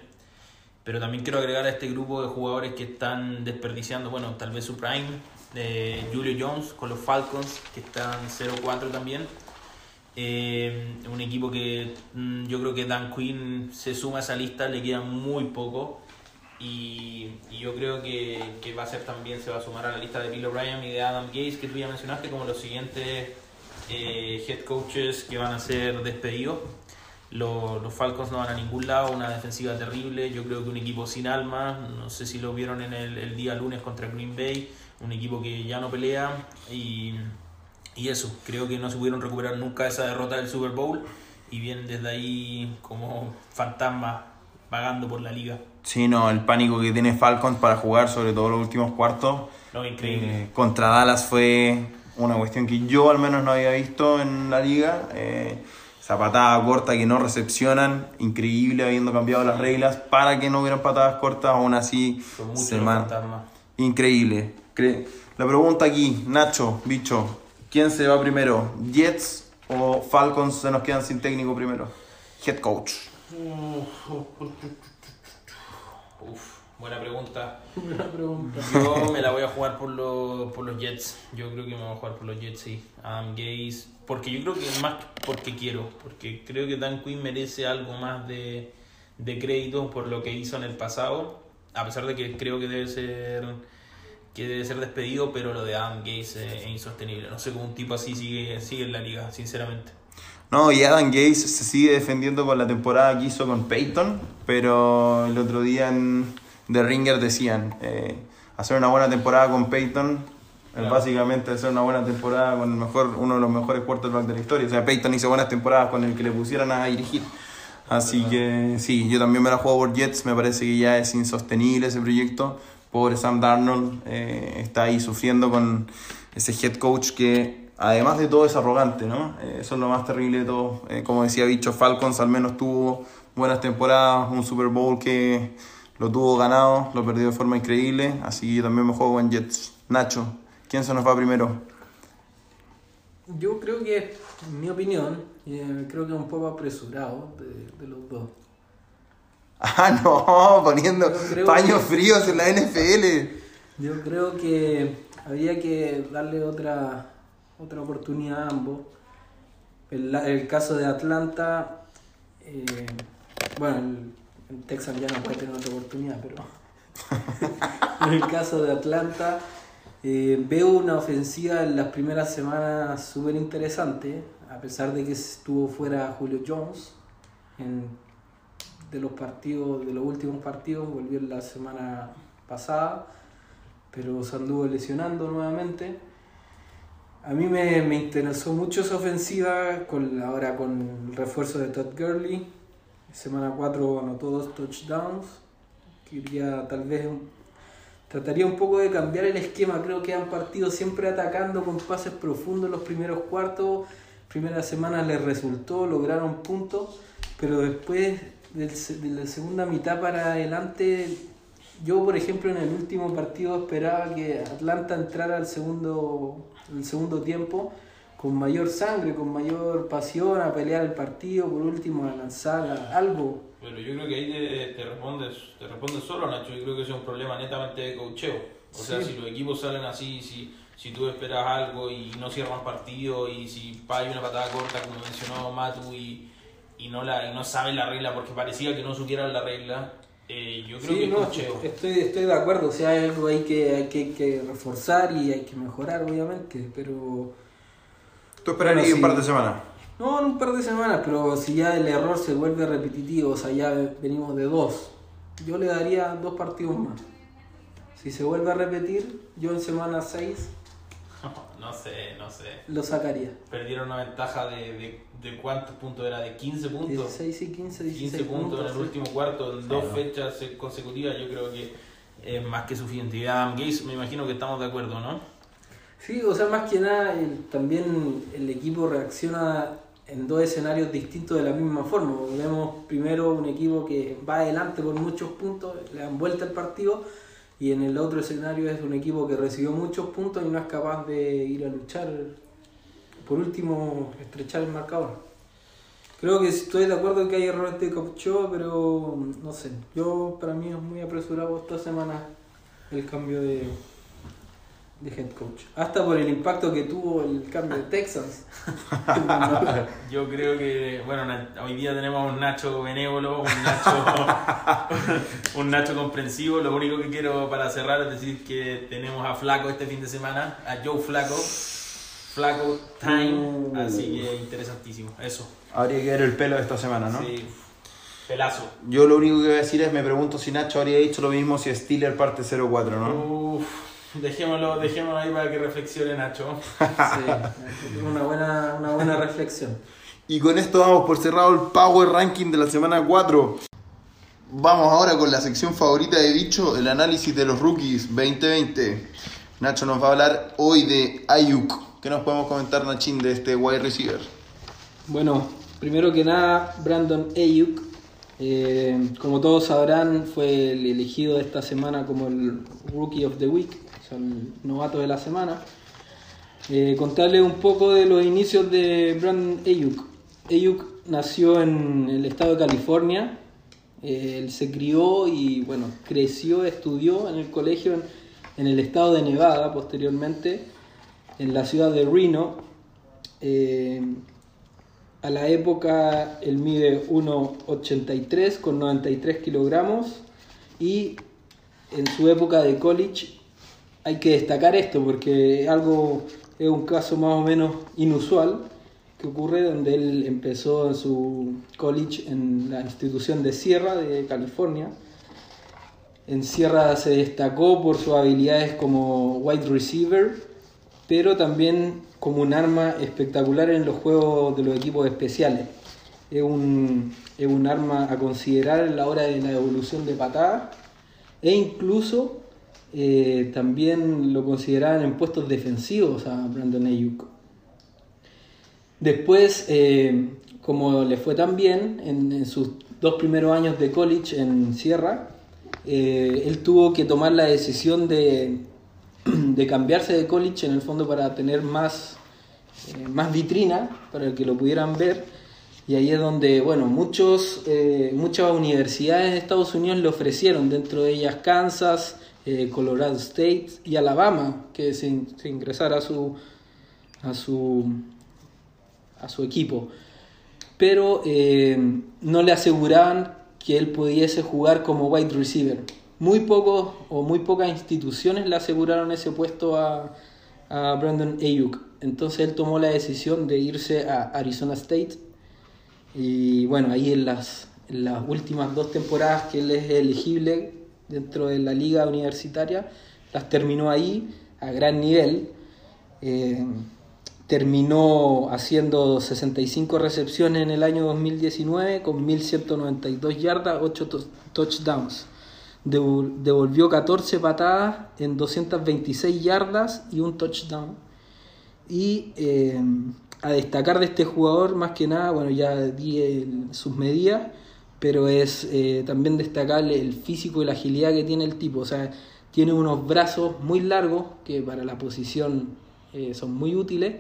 Pero también quiero agregar a este grupo de jugadores que están desperdiciando, bueno, tal vez su prime, de Julio Jones con los Falcons, que están 0-4 también. Eh, un equipo que mm, yo creo que Dan Quinn se suma a esa lista, le queda muy poco. Y, y yo creo que, que, va a ser también, se va a sumar a la lista de Bill O'Brien y de Adam Gates, que tú ya mencionaste como los siguientes eh, head coaches que van a ser despedidos. Los, los, Falcons no van a ningún lado, una defensiva terrible, yo creo que un equipo sin alma, no sé si lo vieron en el, el día lunes contra Green Bay, un equipo que ya no pelea y, y eso, creo que no se pudieron recuperar nunca esa derrota del Super Bowl y vienen desde ahí como fantasmas vagando por la liga. Sí, no, el pánico que tiene Falcons para jugar, sobre todo los últimos cuartos. No, increíble. Eh, contra Dallas fue una cuestión que yo al menos no había visto en la liga. Eh, esa patada corta que no recepcionan, increíble habiendo cambiado las reglas para que no hubieran patadas cortas, aún así se Increíble. La pregunta aquí, Nacho, bicho, ¿quién se va primero? ¿Jets o Falcons se nos quedan sin técnico primero? Head coach. Buena pregunta. Buena pregunta. Yo me la voy a jugar por, los, por los Jets. Yo creo que me voy a jugar por los Jets, sí. Adam Gaze. Porque yo creo que más porque quiero. Porque creo que Dan Quinn merece algo más de, de crédito por lo que hizo en el pasado. A pesar de que creo que debe ser que debe ser despedido, pero lo de Adam Gaze es insostenible. No sé cómo un tipo así sigue, sigue en la liga, sinceramente. No, y Adam Gaze se sigue defendiendo con la temporada que hizo con Peyton, pero el otro día en, de Ringer decían, eh, hacer una buena temporada con Peyton es básicamente hacer una buena temporada con el mejor, uno de los mejores quarterbacks de la historia. O sea, Peyton hizo buenas temporadas con el que le pusieran a dirigir. Así que sí, yo también me la juego por Jets, me parece que ya es insostenible ese proyecto. Pobre Sam Darnold eh, está ahí sufriendo con ese head coach que además de todo es arrogante, ¿no? Eh, eso es lo más terrible de todo. como decía Bicho, Falcons al menos tuvo buenas temporadas, un Super Bowl que lo tuvo ganado, lo perdió de forma increíble, así que también me juego en Jets. Nacho, ¿quién se nos va primero? Yo creo que, en mi opinión, eh, creo que un poco apresurado de, de los dos. Ah, no, poniendo paños que- fríos en la NFL. Yo creo que habría que darle otra, otra oportunidad a ambos. El, el caso de Atlanta, eh, bueno, el, el Texas ya no puede tener otra oportunidad, pero en el caso de Atlanta eh, veo una ofensiva en las primeras semanas súper interesante, a pesar de que estuvo fuera Julio Jones en, de los partidos, de los últimos partidos, volvió la semana pasada pero se anduvo lesionando nuevamente. A mí me, interesó mucho esa ofensiva, con, ahora con el refuerzo de Todd Gurley. Semana 4 anotó dos touchdowns. Quería tal vez trataría un poco de cambiar el esquema. Creo que han partido siempre atacando con pases profundos los primeros cuartos. Primera semana les resultó, lograron puntos, pero después de la segunda mitad para adelante yo, por ejemplo, en el último partido esperaba que Atlanta entrara al segundo, el segundo tiempo con mayor sangre, con mayor pasión a pelear el partido, por último a lanzar a- algo. Pero yo creo que ahí te, te respondes, te respondes solo, Nacho. Yo creo que es un problema netamente de cocheo. O sea, si los equipos salen así, si, si tú esperas algo y no cierran partido, y si hay una patada corta, como mencionó Matu, y, y no la y no saben la regla porque parecía que no supieran la regla, eh, yo creo Sí, que es no, estoy, estoy de acuerdo, o sea, hay algo ahí que hay que, que reforzar y hay que mejorar, obviamente, pero... ¿Tú esperarías Bueno, un par de semanas? No, en un par de semanas, pero si ya el error se vuelve repetitivo, o sea, ya venimos de dos, yo le daría dos partidos más. Si se vuelve a repetir, yo en semana 6 No sé, no sé. lo sacaría. Perdieron una ventaja de, de, de cuántos puntos era, de 15 puntos. 16 y 15, 16 15 puntos en el sí. último cuarto, en dos fechas consecutivas, yo creo que es más que suficiente. Y Adam Gates, me imagino que estamos de acuerdo, ¿no? Sí, o sea, más que nada, el- también el equipo reacciona en dos escenarios distintos de la misma forma. Vemos primero un equipo que va adelante por muchos puntos, le dan vuelta el partido, y en el otro escenario es un equipo que recibió muchos puntos y no es capaz de ir a luchar, por último, estrechar el marcador. Creo que estoy de acuerdo que hay errores de Copcho, pero no sé, yo para mí es muy apresurado esta semana el cambio de, de head coach. Hasta por el impacto que tuvo el cambio de Texans. Yo creo que, bueno, hoy día tenemos un Nacho benévolo, un Nacho, un Nacho comprensivo. Lo único que quiero para cerrar es decir que tenemos a Flaco este fin de semana, a Joe Flaco, Flaco Time, Uh. así que interesantísimo. Eso, Habría que ver el pelo de esta semana, ¿no? sí, pelazo. Yo lo único que voy a decir es, me pregunto si Nacho habría dicho lo mismo si Steeler parte 0-4, ¿no? Uf, dejémoslo, dejémoslo ahí para que reflexione Nacho. Sí, una buena, una buena reflexión. Y con esto damos por cerrado el Power Ranking de la semana 4. Vamos ahora con la sección favorita de Bicho, el análisis de los rookies 2020. Nacho nos va a hablar hoy de Ayuk. ¿Qué nos podemos comentar, Nachín, de este wide receiver? Bueno, primero que nada, Brandon Ayuk, eh, como todos sabrán, fue el elegido esta semana como el Rookie of the Week, o sea, el novato de la semana. Eh, contarles un poco de los inicios de Brandon Ayuk. Ayuk nació en el estado de California, eh, él se crió y bueno, creció, estudió en el colegio en el estado de Nevada posteriormente, en la ciudad de Reno. Eh, a la época él mide 1,83 con 93 kilogramos y en su época de college hay que destacar esto porque algo es un caso más o menos inusual que ocurre donde él empezó en su college en la institución de Sierra de California. En Sierra se destacó por sus habilidades como wide receiver, pero también como un arma espectacular en los juegos de los equipos especiales. Es un, es un arma a considerar en la hora de la evolución de patada e incluso eh, también lo consideraban en puestos defensivos a Brandon Ayuk. Después, eh, como le fue tan bien en, sus dos primeros años de college en Sierra, eh, él tuvo que tomar la decisión de, de cambiarse de college en el fondo para tener más, eh, más vitrina, para que lo pudieran ver. Y ahí es donde, bueno, muchos, eh, muchas universidades de Estados Unidos le ofrecieron, dentro de ellas Kansas, eh, Colorado State y Alabama, que se, se ingresara a su, a su, a su equipo. Pero no le aseguraban que él pudiese jugar como wide receiver. Muy pocos o muy pocas instituciones le aseguraron ese puesto a, Brandon Ayuk. Entonces él tomó la decisión de irse a Arizona State. Y bueno, ahí en las, las últimas dos temporadas que él es elegible dentro de la liga universitaria, las terminó ahí a gran nivel. Eh, terminó haciendo 65 recepciones en el año 2019 con 1192 yardas, 8 to- touchdowns. Devol- Devolvió 14 patadas en 226 yardas y un touchdown. Y eh, a destacar de este jugador, más que nada, bueno, ya di sus medidas, pero es eh, también destacable el físico y la agilidad que tiene el tipo. O sea, tiene unos brazos muy largos que para la posición eh, son muy útiles,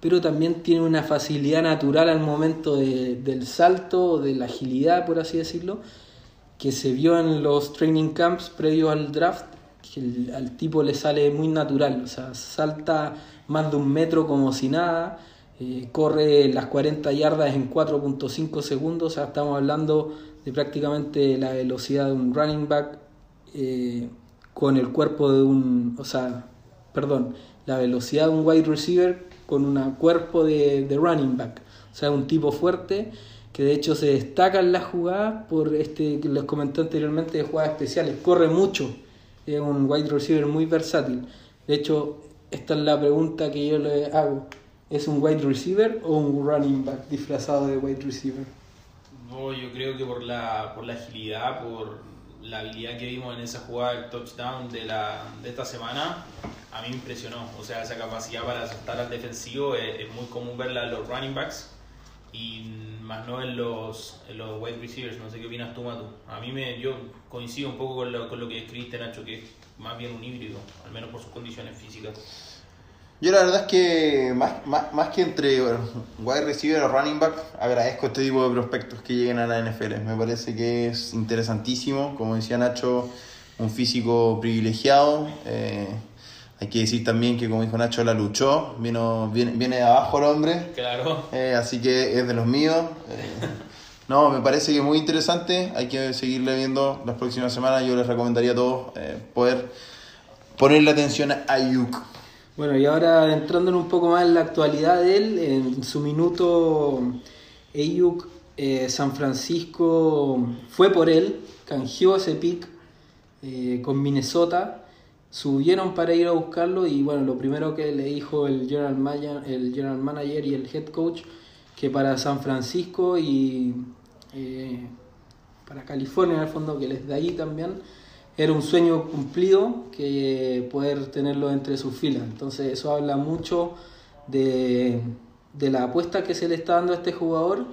pero también tiene una facilidad natural al momento de- del salto, de la agilidad, por así decirlo, que se vio en los training camps previo al draft, que al tipo le sale muy natural, o sea, salta más de un metro como si nada, eh, corre las 40 yardas en 4.5 segundos, o sea, estamos hablando de prácticamente la velocidad de un running back eh, con el cuerpo de un, o sea, perdón, la velocidad de un wide receiver con un cuerpo de running back, o sea, un tipo fuerte que de hecho se destaca en las jugadas por este que les comenté anteriormente de jugadas especiales, corre mucho, es un wide receiver muy versátil. De hecho, esta es la pregunta que yo le hago. ¿Es un wide receiver o un running back disfrazado de wide receiver? No, yo creo que por la, por la agilidad, por la habilidad que vimos en esa jugada del touchdown de, la, de esta semana, a mí me impresionó. O sea, esa capacidad para asustar al defensivo es, es muy común verla en los running backs y más no en los, en los wide receivers. No sé qué opinas tú, Matu. A mí me, yo coincido un poco con lo, con lo que escribiste, Nacho, que es más bien un híbrido, al menos por sus condiciones físicas. Yo la verdad es que más, más, más que entre wide receiver o running back, agradezco este tipo de prospectos que lleguen a la NFL. Me parece que es interesantísimo, como decía Nacho, un físico privilegiado. Eh, hay que decir también que como dijo Nacho, la luchó, vino, viene, viene de abajo el hombre, Claro. eh, así que es de los míos. Eh, no, me parece que muy interesante, hay que seguirle viendo las próximas semanas. Yo les recomendaría a todos eh, poder ponerle atención a Ayuk. Bueno, y ahora entrando un poco más en la actualidad de él, en su minuto Ayuk, eh, San Francisco fue por él, canjeó ese pick eh, con Minnesota, subieron para ir a buscarlo y bueno, lo primero que le dijo el general, manager, el general manager y el head coach, que para San Francisco y eh, para California en el fondo, que les de ahí también, era un sueño cumplido que poder tenerlo entre sus filas. Entonces eso habla mucho de, de la apuesta que se le está dando a este jugador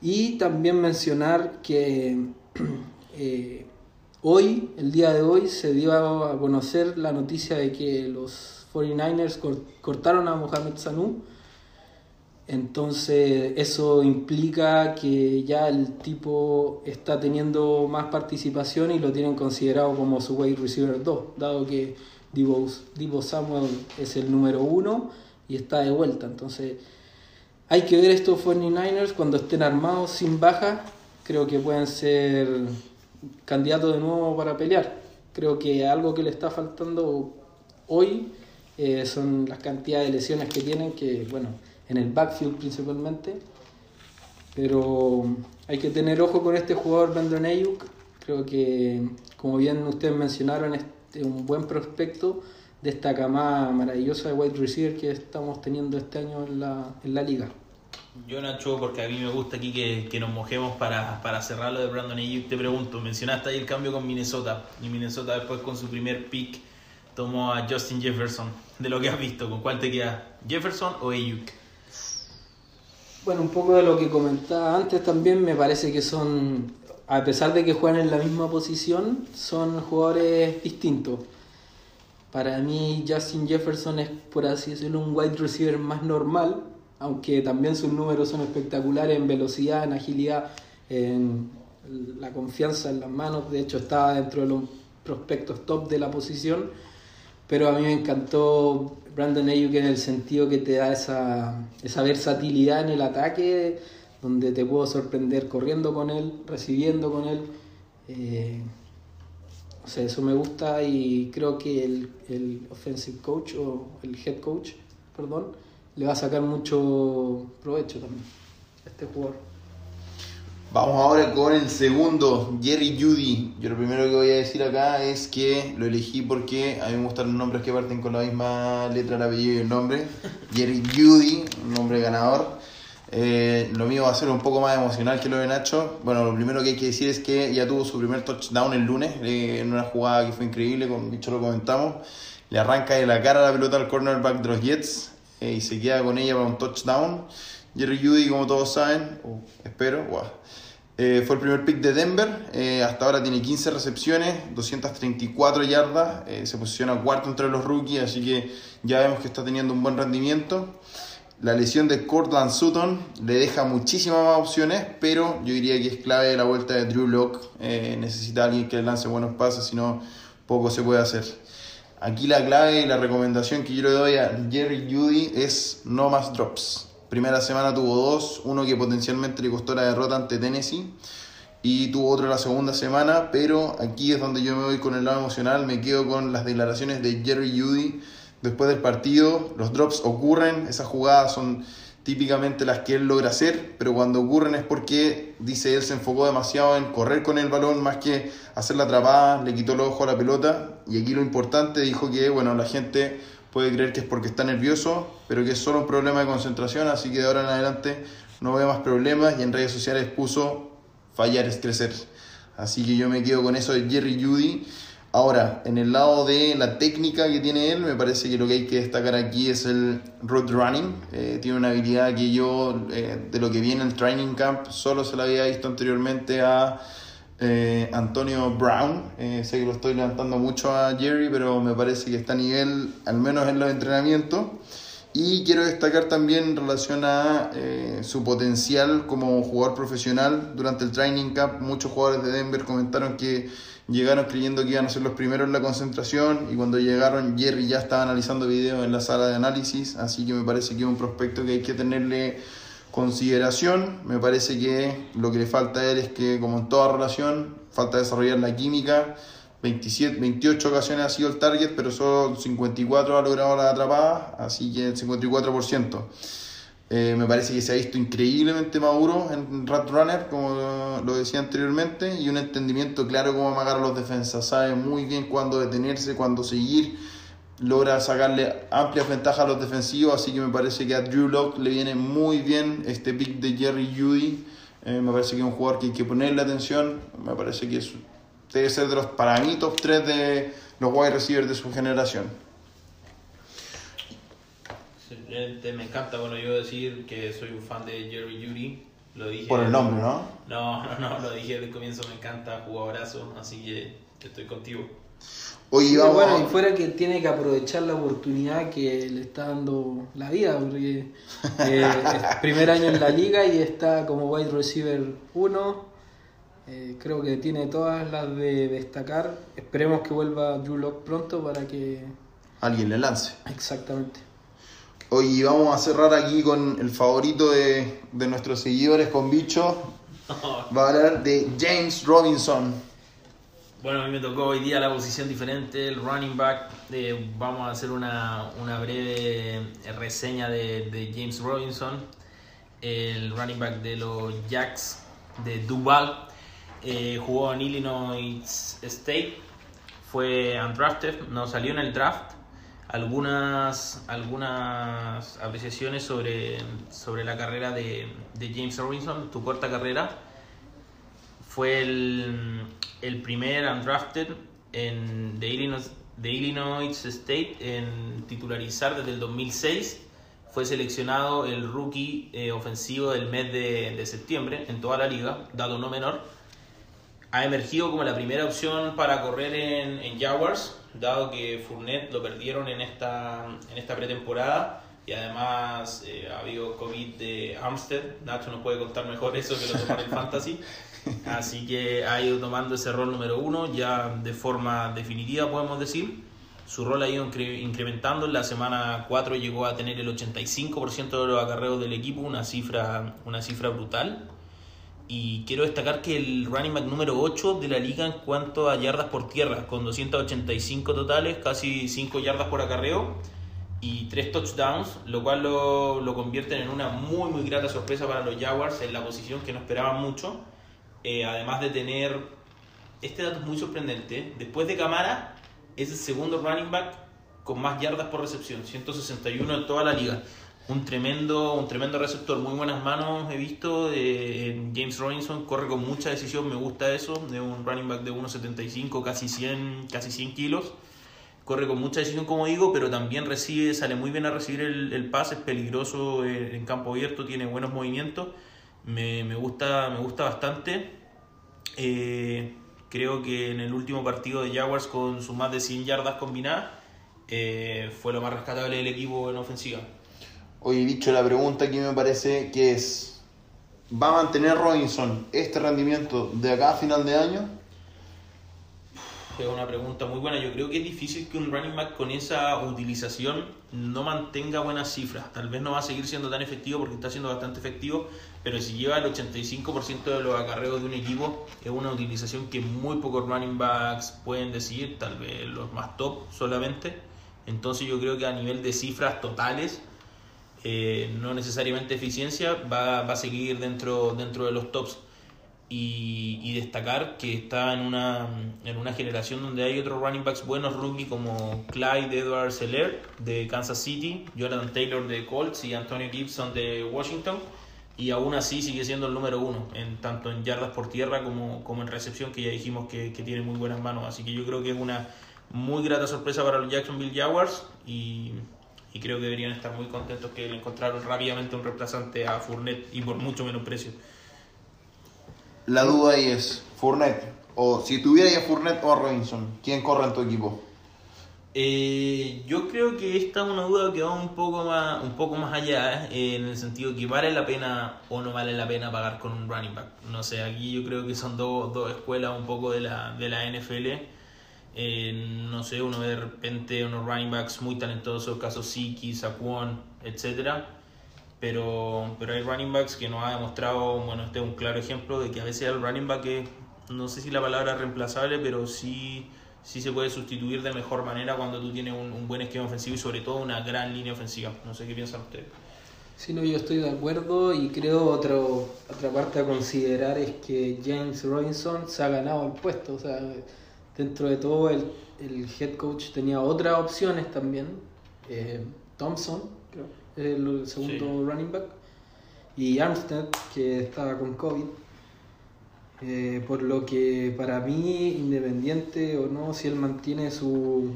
y también mencionar que eh, hoy, el día de hoy, se dio a conocer la noticia de que los 49ers cor- cortaron a Mohamed Sanu. Entonces eso implica que ya el tipo está teniendo más participación y lo tienen considerado como su wide receiver 2, dado que Divo, Divo Samuel es el número uno y está de vuelta. Entonces hay que ver estos 49ers cuando estén armados sin baja, creo que pueden ser candidatos de nuevo para pelear. Creo que algo que le está faltando hoy eh, son las cantidades de lesiones que tienen, que bueno, en el backfield principalmente. Pero hay que tener ojo con este jugador Brandon Ayuk. Creo que, como bien ustedes mencionaron, es un buen prospecto de esta camada maravillosa de wide receiver que estamos teniendo este año en la, en la liga. Yo, Nacho, porque a mí me gusta aquí que, que nos mojemos para, para cerrar lo de Brandon Ayuk, te pregunto, mencionaste ahí el cambio con Minnesota, y Minnesota después con su primer pick tomó a Justin Jefferson, de lo que has visto, ¿con cuál te queda? ¿Jefferson o Ayuk? Bueno, un poco de lo que comentaba antes también, me parece que son a pesar de que juegan en la misma posición, son jugadores distintos. Para mí Justin Jefferson es, por así decirlo, un wide receiver más normal, aunque también sus números son espectaculares en velocidad, en agilidad, en la confianza en las manos. De hecho, estaba dentro de los prospectos top de la posición. Pero a mí me encantó Brandon Ayuk en el sentido que te da esa, versatilidad en el ataque, donde te puedo sorprender corriendo con él, recibiendo con él. Eh, o sea, eso me gusta y creo que el, el offensive coach o el head coach, perdón, le va a sacar mucho provecho también a este jugador. Vamos ahora con el segundo, Jerry Judy. Yo lo primero que voy a decir acá es que lo elegí porque a mí me gustan los nombres que parten con la misma letra del apellido y el nombre. Jerry Judy, un nombre ganador. Eh, lo mío va a ser un poco más emocional que lo de Nacho. Bueno, lo primero que hay que decir es que ya tuvo su primer touchdown el lunes eh, en una jugada que fue increíble, con Bicho lo comentamos. Le arranca de la cara la pelota al cornerback de los Jets eh, y se queda con ella para un touchdown. Jerry Judy, como todos saben, espero, fue el primer pick de Denver. hasta ahora tiene 15 recepciones, 234 yardas. se posiciona cuarto entre los rookies, así que ya vemos que está teniendo un buen rendimiento. La lesión de Cortland Sutton le deja muchísimas más opciones, pero yo diría que es clave la vuelta de Drew Locke. Eh, necesita alguien que lance buenos pases, si no, poco se puede hacer. Aquí la clave y la recomendación que yo le doy a Jerry Judy es no más drops. Primera semana tuvo dos, uno que potencialmente le costó la derrota ante Tennessee y tuvo otro la segunda semana, pero aquí es donde yo me voy con el lado emocional, me quedo con las declaraciones de Jerry Judy después del partido, los drops ocurren, esas jugadas son típicamente las que él logra hacer, pero cuando ocurren es porque, dice él, se enfocó demasiado en correr con el balón más que hacer la atrapada, le quitó los ojos a la pelota, y aquí lo importante dijo que, bueno, la gente puede creer que es porque está nervioso, pero que es solo un problema de concentración, así que de ahora en adelante no ve más problemas, y en redes sociales puso, fallar es crecer. Así que yo me quedo con eso de Jerry Judy. Ahora, en el lado de la técnica que tiene él, me parece que lo que hay que destacar aquí es el road running. Eh, tiene una habilidad que yo, eh, de lo que viene en el training camp, solo se la había visto anteriormente a eh, Antonio Brown. sé que lo estoy levantando mucho a Jerry, pero me parece que está a nivel, al menos en los entrenamientos. Y quiero destacar también en relación a su potencial como jugador profesional. Durante el training camp, muchos jugadores de Denver comentaron que Llegaron creyendo que iban a ser los primeros en la concentración y cuando llegaron Jerry ya estaba analizando videos en la sala de análisis, así que me parece que es un prospecto que hay que tenerle consideración. Me parece que lo que le falta a él es que, como en toda relación, falta desarrollar la química. 27, 28 ocasiones ha sido el target, pero solo 54 ha logrado la atrapada, así que el 54%. Eh, me parece que se ha visto increíblemente maduro en Rat Runner, como lo decía anteriormente, y un entendimiento claro cómo amagar a los defensas. Sabe muy bien cuándo detenerse, cuándo seguir. Logra sacarle amplias ventajas a los defensivos, así que me parece que a Drew Locke le viene muy bien este pick de Jerry Judy. Eh, me parece que es un jugador que hay que ponerle atención. Me parece que debe ser de los, para mí, top 3 de los wide receivers de su generación me encanta, bueno, yo decir que soy un fan de Jerry Judy. Lo dije. Por el nombre, ¿no? No, no, no, lo dije desde el comienzo, me encanta, jugadorazo, así que estoy contigo. Vamos bueno, y fuera que tiene que aprovechar la oportunidad que le está dando la vida, porque eh, es primer año en la liga y está como wide receiver 1. Eh, creo que tiene todas las de destacar. Esperemos que vuelva Drew Lock pronto para que... Alguien le lance. Exactamente. Hoy vamos a cerrar aquí con el favorito de, nuestros seguidores con bicho. Va a hablar de James Robinson. Bueno, a mí me tocó hoy día la posición diferente, el running back. vamos a hacer una, breve reseña de, James Robinson, el running back de los Jacks de Duval. Eh, jugó en Illinois State, fue undrafted, no salió en el draft algunas, algunas apreciaciones sobre, sobre la carrera de, James Robinson, tu corta carrera. Fue el, primer undrafted en, de, Illinois, State en titularizar desde el 2006. Fue seleccionado el rookie eh, ofensivo del mes de, de septiembre en toda la liga, dado no menor ha emergido como la primera opción para correr en, en Jaguars, dado que Fournette lo perdieron en esta, en esta pretemporada y además eh, ha habido COVID de Amstead. Nacho nos puede contar mejor eso que lo tomar el Fantasy. Así que ha ido tomando ese rol número uno ya de forma definitiva, podemos decir. Su rol ha ido incrementando. En la semana 4 llegó a tener el 85% de los acarreos del equipo, una cifra, una cifra brutal. Y quiero destacar que el running back número 8 de la liga en cuanto a yardas por tierra, con 285 totales, casi 5 yardas por acarreo y 3 touchdowns, lo cual lo, lo convierten en una muy muy grata sorpresa para los Jaguars en la posición que no esperaban mucho. Eh, además de tener, este dato es muy sorprendente, después de Camara es el segundo running back con más yardas por recepción, 161 en toda la liga un tremendo, un tremendo receptor, muy buenas manos he visto. Eh, James Robinson corre con mucha decisión, me gusta eso, de un running back de 1,75, casi 100, casi 100 kilos. Corre con mucha decisión, como digo, pero también recibe, sale muy bien a recibir el, el pase, es peligroso eh, en campo abierto, tiene buenos movimientos. Me, me gusta, me gusta bastante. Eh, creo que en el último partido de Jaguars, con sus más de 100 yardas combinadas, fue lo más rescatable del equipo en ofensiva. Oye, dicho la pregunta aquí me parece que es, ¿va a mantener Robinson este rendimiento de acá a final de año? Es una pregunta muy buena. Yo creo que es difícil que un running back con esa utilización no mantenga buenas cifras. Tal vez no va a seguir siendo tan efectivo porque está siendo bastante efectivo, pero si lleva el 85% de los acarreos de un equipo, es una utilización que muy pocos running backs pueden decir, tal vez los más top solamente. Entonces yo creo que a nivel de cifras totales, eh, no necesariamente eficiencia, va, va, a seguir dentro, dentro de los tops. Y, y, destacar que está en una, en una generación donde hay otros running backs buenos rookie como Clyde Edwards Seller de Kansas City, Jonathan Taylor de Colts y Antonio Gibson de Washington. Y aún así sigue siendo el número uno, en, tanto en yardas por tierra como, como en recepción, que ya dijimos que, que tiene muy buenas manos. Así que yo creo que es una muy grata sorpresa para los Jacksonville Jaguars. Y y creo que deberían estar muy contentos que le encontraron rápidamente un reemplazante a Fournette y por mucho menos precio. La duda ahí es, Fournette, o si tuviera ya Fournette o a Robinson, ¿quién corre en tu equipo? Eh, yo creo que esta es una duda que va un poco más, un poco más allá, eh, en el sentido que vale la pena o no vale la pena pagar con un running back. No sé, aquí yo creo que son dos, dos escuelas un poco de la, de la NFL eh, no sé, uno de repente unos running backs muy talentosos, caso Siki, Saquon, etc. Pero, pero hay running backs que nos ha demostrado, bueno, este es un claro ejemplo de que a veces el running back es, no sé si la palabra es reemplazable, pero sí, sí se puede sustituir de mejor manera cuando tú tienes un, buen esquema ofensivo y sobre todo una gran línea ofensiva. No sé qué piensan ustedes. Sí, no, yo estoy de acuerdo y creo otro, otra parte a considerar es que James Robinson se ha ganado el puesto. O sea, dentro de todo el, el head coach tenía otras opciones también. Eh, Thompson, el segundo running back. Y Armstead, que estaba con COVID. Eh, por lo que para mí, independiente o no, si él mantiene su,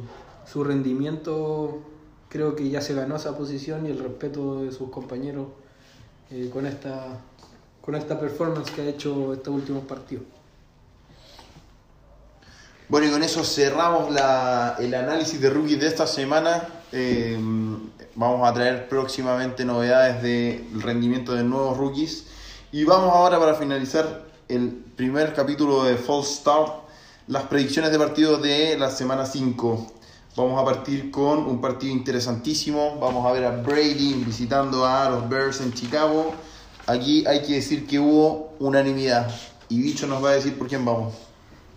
su rendimiento, creo que ya se ganó esa posición y el respeto de sus compañeros eh, con, esta, con esta performance que ha hecho estos últimos partidos. Bueno, y con eso cerramos la, el análisis de rookies de esta semana. Eh, vamos a traer próximamente novedades del rendimiento de nuevos rookies. Y vamos ahora para finalizar el primer capítulo de False Start, las predicciones de partidos de la semana 5. Vamos a partir con un partido interesantísimo. Vamos a ver a Brady visitando a los Bears en Chicago. Aquí hay que decir que hubo unanimidad. Y Bicho nos va a decir por quién vamos.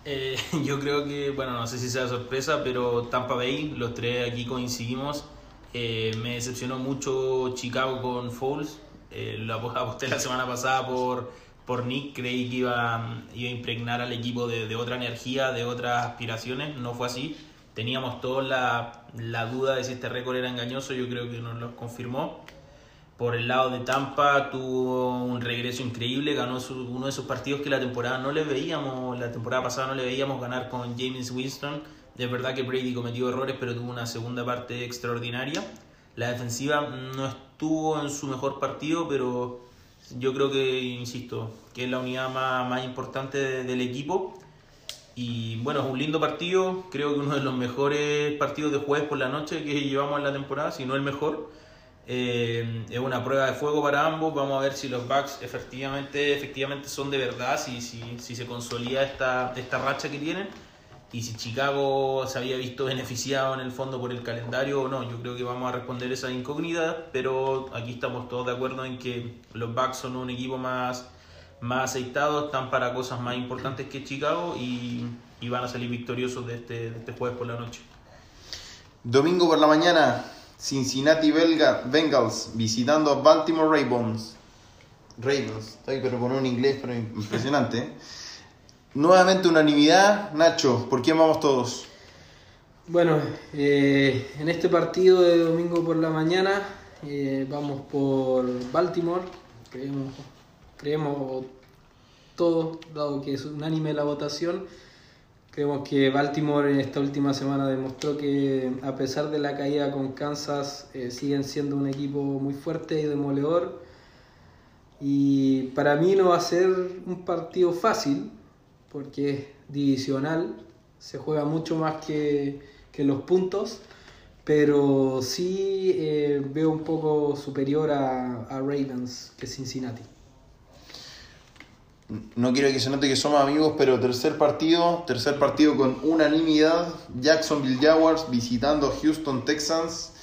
Eh, yo creo que, bueno, no sé si sea sorpresa, pero Tampa Bay, los tres aquí coincidimos. Eh, me decepcionó mucho Chicago con Foles. Eh, lo aposté la semana pasada por, por Nick. Creí que iba, iba a impregnar al equipo de, otra energía, de otras aspiraciones. No fue así. Teníamos todos la, la duda de si este récord era engañoso. Yo creo que nos lo confirmó. Por el lado de Tampa tuvo un regreso increíble, ganó su, uno de esos partidos que la temporada no le veíamos, la temporada pasada no le veíamos ganar con James Winston. De verdad que Brady cometió errores, pero tuvo una segunda parte extraordinaria. La defensiva no estuvo en su mejor partido, pero yo creo que, insisto, que es la unidad más, importante de, del equipo. Y bueno, es un lindo partido, creo que uno de los mejores partidos de jueves por la noche que llevamos en la temporada, si no el mejor. Eh, es una prueba de fuego para ambos, vamos a ver si los Bucks efectivamente, efectivamente son de verdad, si, si, si se consolida esta, esta racha que tienen y si Chicago se había visto beneficiado en el fondo por el calendario o no. Yo creo que vamos a responder esa incógnita, pero aquí estamos todos de acuerdo en que los Bucks son un equipo más más aceitados, están para cosas más importantes que Chicago y, y van a salir victoriosos de este, de este jueves por la noche. Domingo por la mañana, Cincinnati Belga, Bengals visitando a Baltimore Ravens. Ravens, estoy pero con un inglés pero impresionante. Nuevamente unanimidad, Nacho, ¿por quién vamos todos? Bueno, eh, en este partido de domingo por la mañana eh, vamos por Baltimore. Creemos creemos todos, dado que es unánime la votación, creemos que Baltimore en esta última semana demostró que a pesar de la caída con Kansas eh, siguen siendo un equipo muy fuerte y demoledor. Y para mí no va a ser un partido fácil, porque es divisional, se juega mucho más que, que los puntos, pero sí eh, veo un poco superior a, a Ravens que Cincinnati no quiero que se note que somos amigos, pero tercer partido, tercer partido con unanimidad, Jacksonville Jaguars visitando Houston Texans.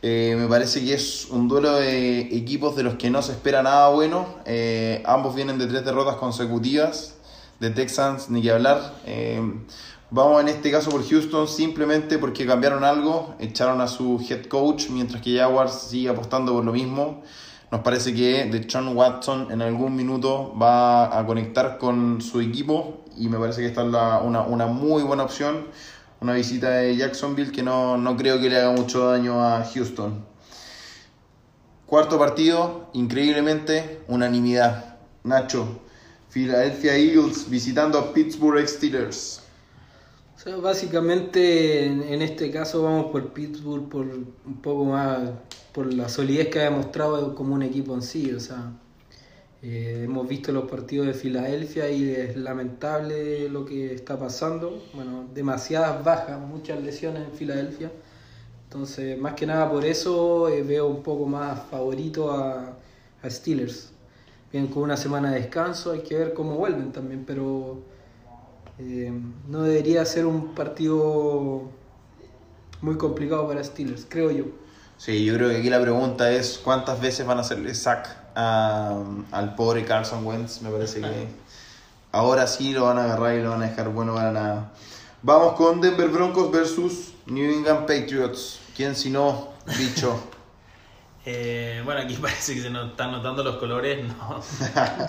Eh, me parece que es un duelo de equipos de los que no se espera nada bueno. Eh, ambos vienen de tres derrotas consecutivas. De Texans, ni que hablar. Eh, vamos en este caso por Houston simplemente porque cambiaron algo. Echaron a su head coach, mientras que Jaguars sigue apostando por lo mismo. Nos parece que de John Watson en algún minuto va a conectar con su equipo y me parece que esta es una, una, muy buena opción. Una visita de Jacksonville que no, no creo que le haga mucho daño a Houston. Cuarto partido, increíblemente, unanimidad. Nacho, Philadelphia Eagles visitando a Pittsburgh Steelers. O sea, básicamente en, este caso vamos por Pittsburgh por un poco más, por la solidez que ha demostrado como un equipo en sí. O sea, eh, hemos visto los partidos de Filadelfia y es lamentable lo que está pasando. Bueno, demasiadas bajas, muchas lesiones en Filadelfia. Entonces, más que nada por eso eh, veo un poco más favorito a, a Steelers. Bien, con una semana de descanso, hay que ver cómo vuelven también, pero eh, no debería ser un partido muy complicado para Steelers, creo yo. Sí, yo creo que aquí la pregunta es cuántas veces van a hacerle sack al pobre Carson Wentz. Me parece que ahora sí lo van a agarrar y lo van a dejar bueno para nada. Vamos con Denver Broncos versus New England Patriots. ¿Quién si no, bicho? Eh, bueno, aquí parece que se nos están notando los colores. No.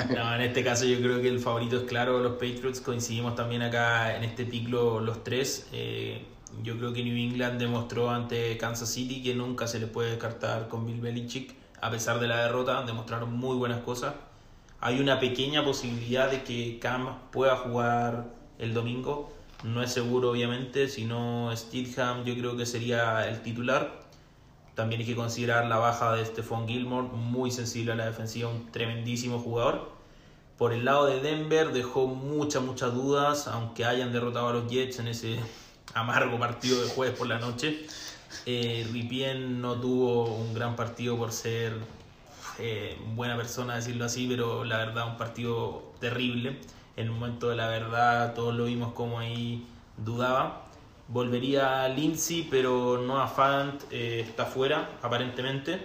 no, en este caso yo creo que el favorito es claro los Patriots. Coincidimos también acá en este ciclo los tres. Eh, yo creo que New England demostró ante Kansas City que nunca se le puede descartar con Bill Belichick. A pesar de la derrota, demostraron muy buenas cosas. Hay una pequeña posibilidad de que Cam pueda jugar el domingo. No es seguro, obviamente. Si no, Steadham yo creo que sería el titular también hay que considerar la baja de Stephon Gilmore, muy sensible a la defensiva, un tremendísimo jugador. Por el lado de Denver dejó muchas, muchas dudas, aunque hayan derrotado a los Jets en ese amargo partido de jueves por la noche. Eh, Ripien no tuvo un gran partido por ser eh, buena persona, decirlo así, pero la verdad un partido terrible. En el momento de la verdad todos lo vimos como ahí dudaba. Volvería Lindsay, pero no a Fant, eh, está fuera, aparentemente.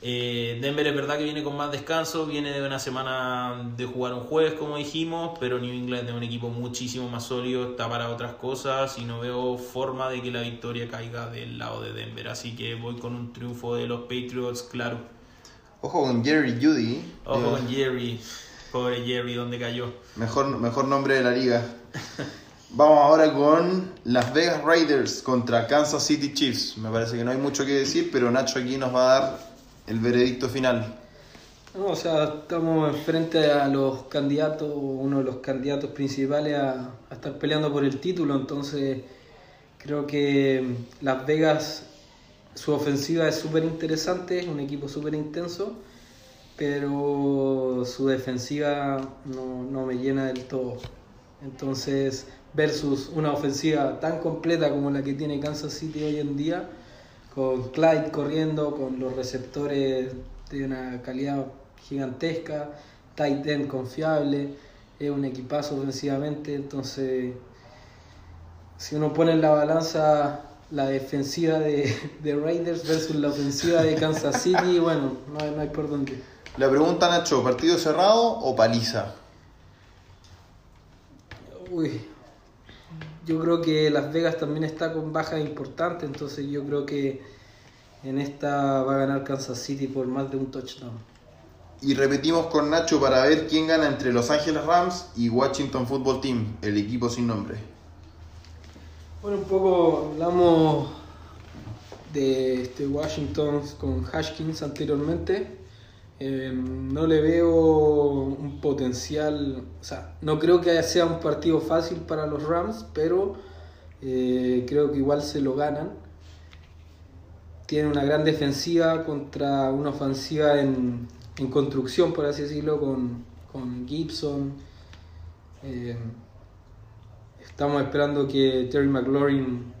Eh, Denver es verdad que viene con más descanso, viene de una semana de jugar un jueves, como dijimos, pero New England es un equipo muchísimo más sólido, está para otras cosas y no veo forma de que la victoria caiga del lado de Denver. Así que voy con un triunfo de los Patriots, claro. Ojo con Jerry Judy. Ojo con Jerry. Pobre Jerry, ¿dónde cayó? Mejor, mejor nombre de la liga. Vamos ahora con Las Vegas Raiders contra Kansas City Chiefs. Me parece que no hay mucho que decir, pero Nacho aquí nos va a dar el veredicto final. o sea, estamos frente a los candidatos, uno de los candidatos principales a, estar peleando por el título, entonces creo que Las Vegas, su ofensiva es súper interesante, es un equipo súper intenso, pero su defensiva no, no me llena del todo. Entonces, versus una ofensiva tan completa como la que tiene Kansas City hoy en día, con Clyde corriendo, con los receptores de una calidad gigantesca, tight end confiable, es un equipazo ofensivamente, entonces si uno pone en la balanza la defensiva de, de Raiders versus la ofensiva de Kansas City, bueno, no hay, no hay por dónde. La pregunta, Nacho, ¿partido cerrado o paliza? Uy, yo creo que Las Vegas también está con bajas importantes, entonces yo creo que en esta va a ganar Kansas City por más de un touchdown. Y repetimos con Nacho para ver quién gana entre Los Ángeles Rams y Washington Football Team, el equipo sin nombre. Bueno, un poco hablamos de este Washington con Hashkins anteriormente. Eh, no le veo un potencial, o sea, no creo que sea un partido fácil para los Rams, pero eh, creo que igual se lo ganan. Tiene una gran defensiva contra una ofensiva en, en construcción, por así decirlo, con, con Gibson. Eh, estamos esperando que Terry McLaurin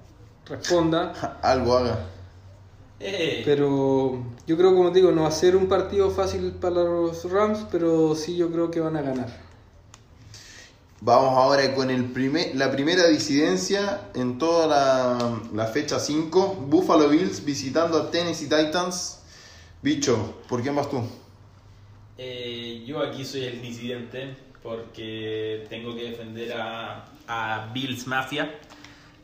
responda. Algo haga. Eh, Pero yo creo, como te digo, no va a ser un partido fácil para los Rams, pero sí yo creo que van a ganar. Vamos ahora con el primer, la primera disidencia en toda la, la fecha 5. Buffalo Bills visitando a Tennessee Titans. Bicho, ¿por quién vas tú? eh, yo aquí soy el disidente porque tengo que defender a, a Bills Mafia.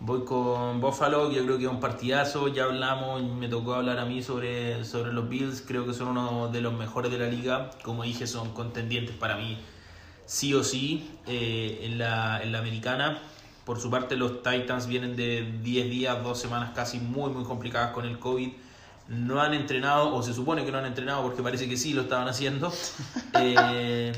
Voy con Buffalo, yo creo que es un partidazo, ya hablamos, me tocó hablar a mí sobre, sobre los Bills, creo que son uno de los mejores de la liga, como dije son contendientes para mí sí o sí eh, en, la, en la americana. Por su parte los Titans vienen de 10 días, 2 semanas casi muy muy complicadas con el COVID. No han entrenado, o se supone que no han entrenado porque parece que sí lo estaban haciendo. Eh,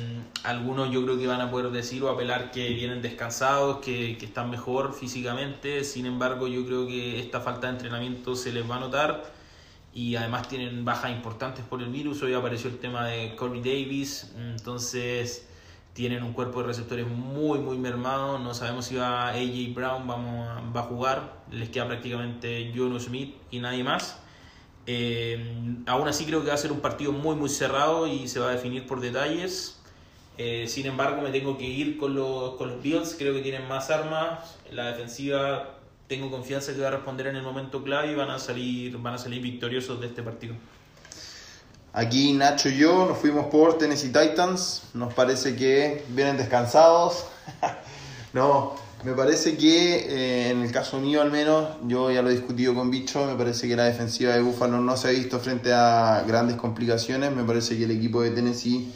algunos yo creo que van a poder decir o apelar que vienen descansados, que, que están mejor físicamente. Sin embargo, yo creo que esta falta de entrenamiento se les va a notar y además tienen bajas importantes por el virus. Hoy apareció el tema de Corey Davis, entonces tienen un cuerpo de receptores muy muy mermado. No sabemos si va AJ Brown vamos a- va a jugar, les queda prácticamente Jono Smith y nadie más. Eh, aún así creo que va a ser un partido muy muy cerrado y se va a definir por detalles. Eh, sin embargo, me tengo que ir con los, con los Bills. Creo que tienen más armas. La defensiva tengo confianza que va a responder en el momento clave y van a salir, van a salir victoriosos de este partido. Aquí Nacho y yo nos fuimos por Tennessee Titans. Nos parece que vienen descansados. no, me parece que eh, en el caso mío al menos, yo ya lo he discutido con Bicho, me parece que la defensiva de Buffalo no se ha visto frente a grandes complicaciones. Me parece que el equipo de Tennessee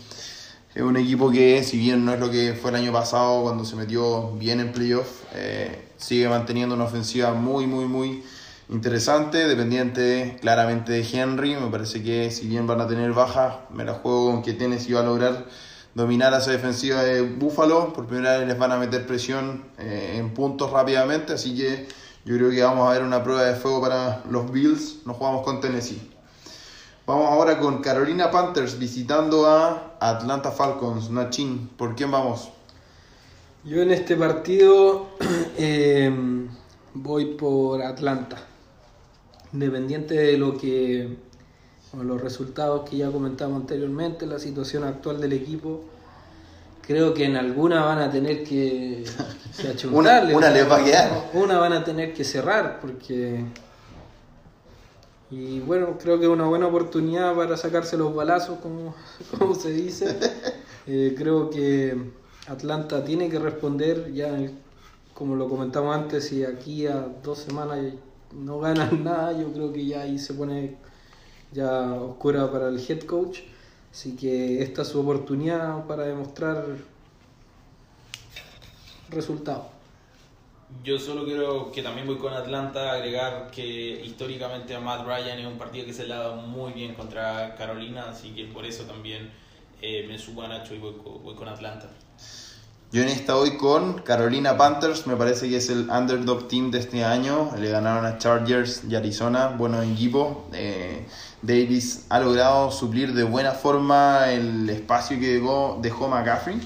es un equipo que, si bien no es lo que fue el año pasado cuando se metió bien en playoff, eh, sigue manteniendo una ofensiva muy, muy, muy interesante, dependiente claramente de Henry. Me parece que si bien van a tener bajas, me la juego con que Tennessee va a lograr dominar a esa defensiva de Buffalo. Por primera vez les van a meter presión eh, en puntos rápidamente, así que yo creo que vamos a ver una prueba de fuego para los Bills. Nos jugamos con Tennessee. Vamos ahora con Carolina Panthers visitando a Atlanta Falcons. Nachin, ¿por quién vamos? Yo en este partido eh, voy por Atlanta. Independiente de lo que o los resultados que ya comentamos anteriormente, la situación actual del equipo, creo que en alguna van a tener que, que achuntarle. Una- una les va a quedar. Una van a tener que cerrar porque y bueno, creo que es una buena oportunidad para sacarse los balazos, como, como se dice. Eh, creo que Atlanta tiene que responder, ya como lo comentamos antes, si aquí a dos semanas no ganan nada, yo creo que ya ahí se pone ya oscura para el head coach. Así que esta es su oportunidad para demostrar resultados. Yo solo quiero que también voy con Atlanta, agregar que históricamente a Matt Ryan es un partido que se le ha dado muy bien contra Carolina, así que por eso también eh, me subo a Nacho y voy con, voy con Atlanta. Yo en esta voy con Carolina Panthers, me parece que es el underdog team de este año. Le ganaron a Chargers y Arizona, buenos equipos. Eh, Davis ha logrado suplir de buena forma el espacio que dejó, dejó McCaffrey.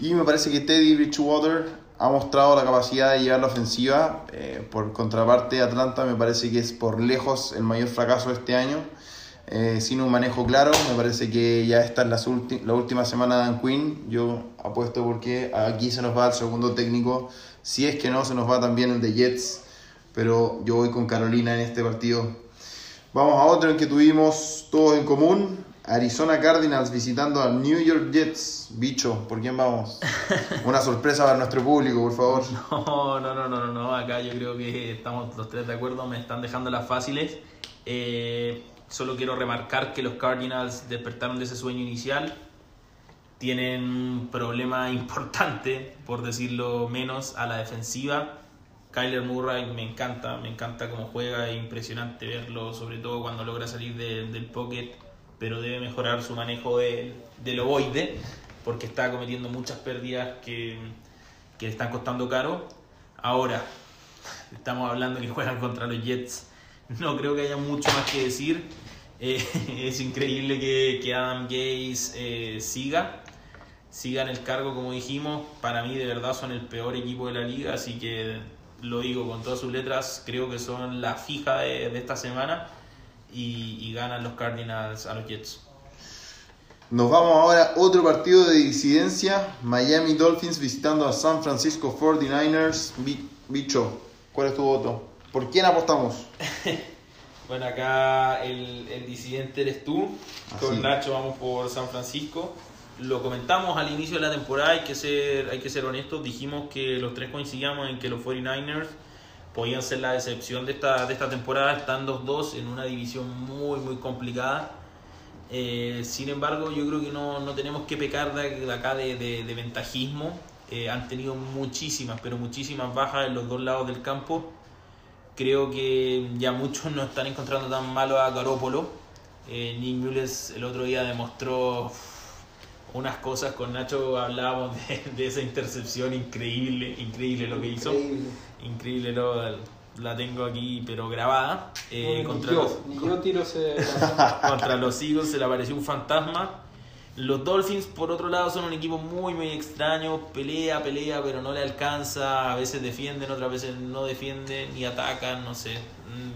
Y me parece que Teddy Bridgewater ha mostrado la capacidad de llevar la ofensiva. Eh, por contraparte, Atlanta me parece que es por lejos el mayor fracaso de este año. Eh, sin un manejo claro, me parece que ya está en las la última semana de Dan Quinn. Yo apuesto porque aquí se nos va el segundo técnico. Si es que no, se nos va también el de Jets. Pero yo voy con Carolina en este partido. Vamos a otro en que tuvimos todos en común. Arizona Cardinals visitando a New York Jets. Bicho, ¿por quién vamos? Una sorpresa para nuestro público, por favor. No, no, no, no, no. Acá yo creo que estamos los tres de acuerdo. Me están dejando las fáciles. Eh, solo quiero remarcar que los Cardinals despertaron de ese sueño inicial. Tienen un problema importante, por decirlo menos, a la defensiva. Kyler Murray me encanta, me encanta cómo juega, es impresionante verlo, sobre todo cuando logra salir del pocket pero debe mejorar su manejo de, del ovoide, porque está cometiendo muchas pérdidas que, le están costando caro. Ahora, estamos hablando que juegan contra los Jets, no creo que haya mucho más que decir. Eh, es increíble que, que Adam Gaze eh, siga, siga en el cargo como dijimos. Para mí de verdad son el peor equipo de la liga, así que lo digo con todas sus letras, creo que son la fija de, de esta semana y, ganan los Cardinals a los Jets. Nos vamos ahora a otro partido de disidencia. Miami Dolphins visitando a San Francisco 49ers. Bicho, ¿cuál es tu voto? ¿Por quién apostamos? bueno, acá el, el, disidente eres tú. Con Nacho vamos por San Francisco. Lo comentamos al inicio de la temporada, hay que ser, hay que ser honestos. Dijimos que los tres coincidíamos en que los 49ers podían ser la decepción de esta, de esta temporada, están 2-2 en una división muy, muy complicada. Eh, sin embargo, yo creo que no, no tenemos que pecar de, acá de, ventajismo. Eh, han tenido muchísimas, pero muchísimas bajas en los dos lados del campo. Creo que ya muchos no están encontrando tan malo a Garópolo. Eh, Nick Mules el otro día demostró unas cosas con Nacho hablábamos de, esa intercepción increíble, increíble lo que hizo. Increíble, lo, la tengo aquí pero grabada. Eh, contra, los, contra los Eagles se le apareció un fantasma. Los Dolphins, por otro lado, son un equipo muy, muy extraño. Pelea, pelea, pero no le alcanza. A veces defienden, otras veces no defienden ni atacan. No sé.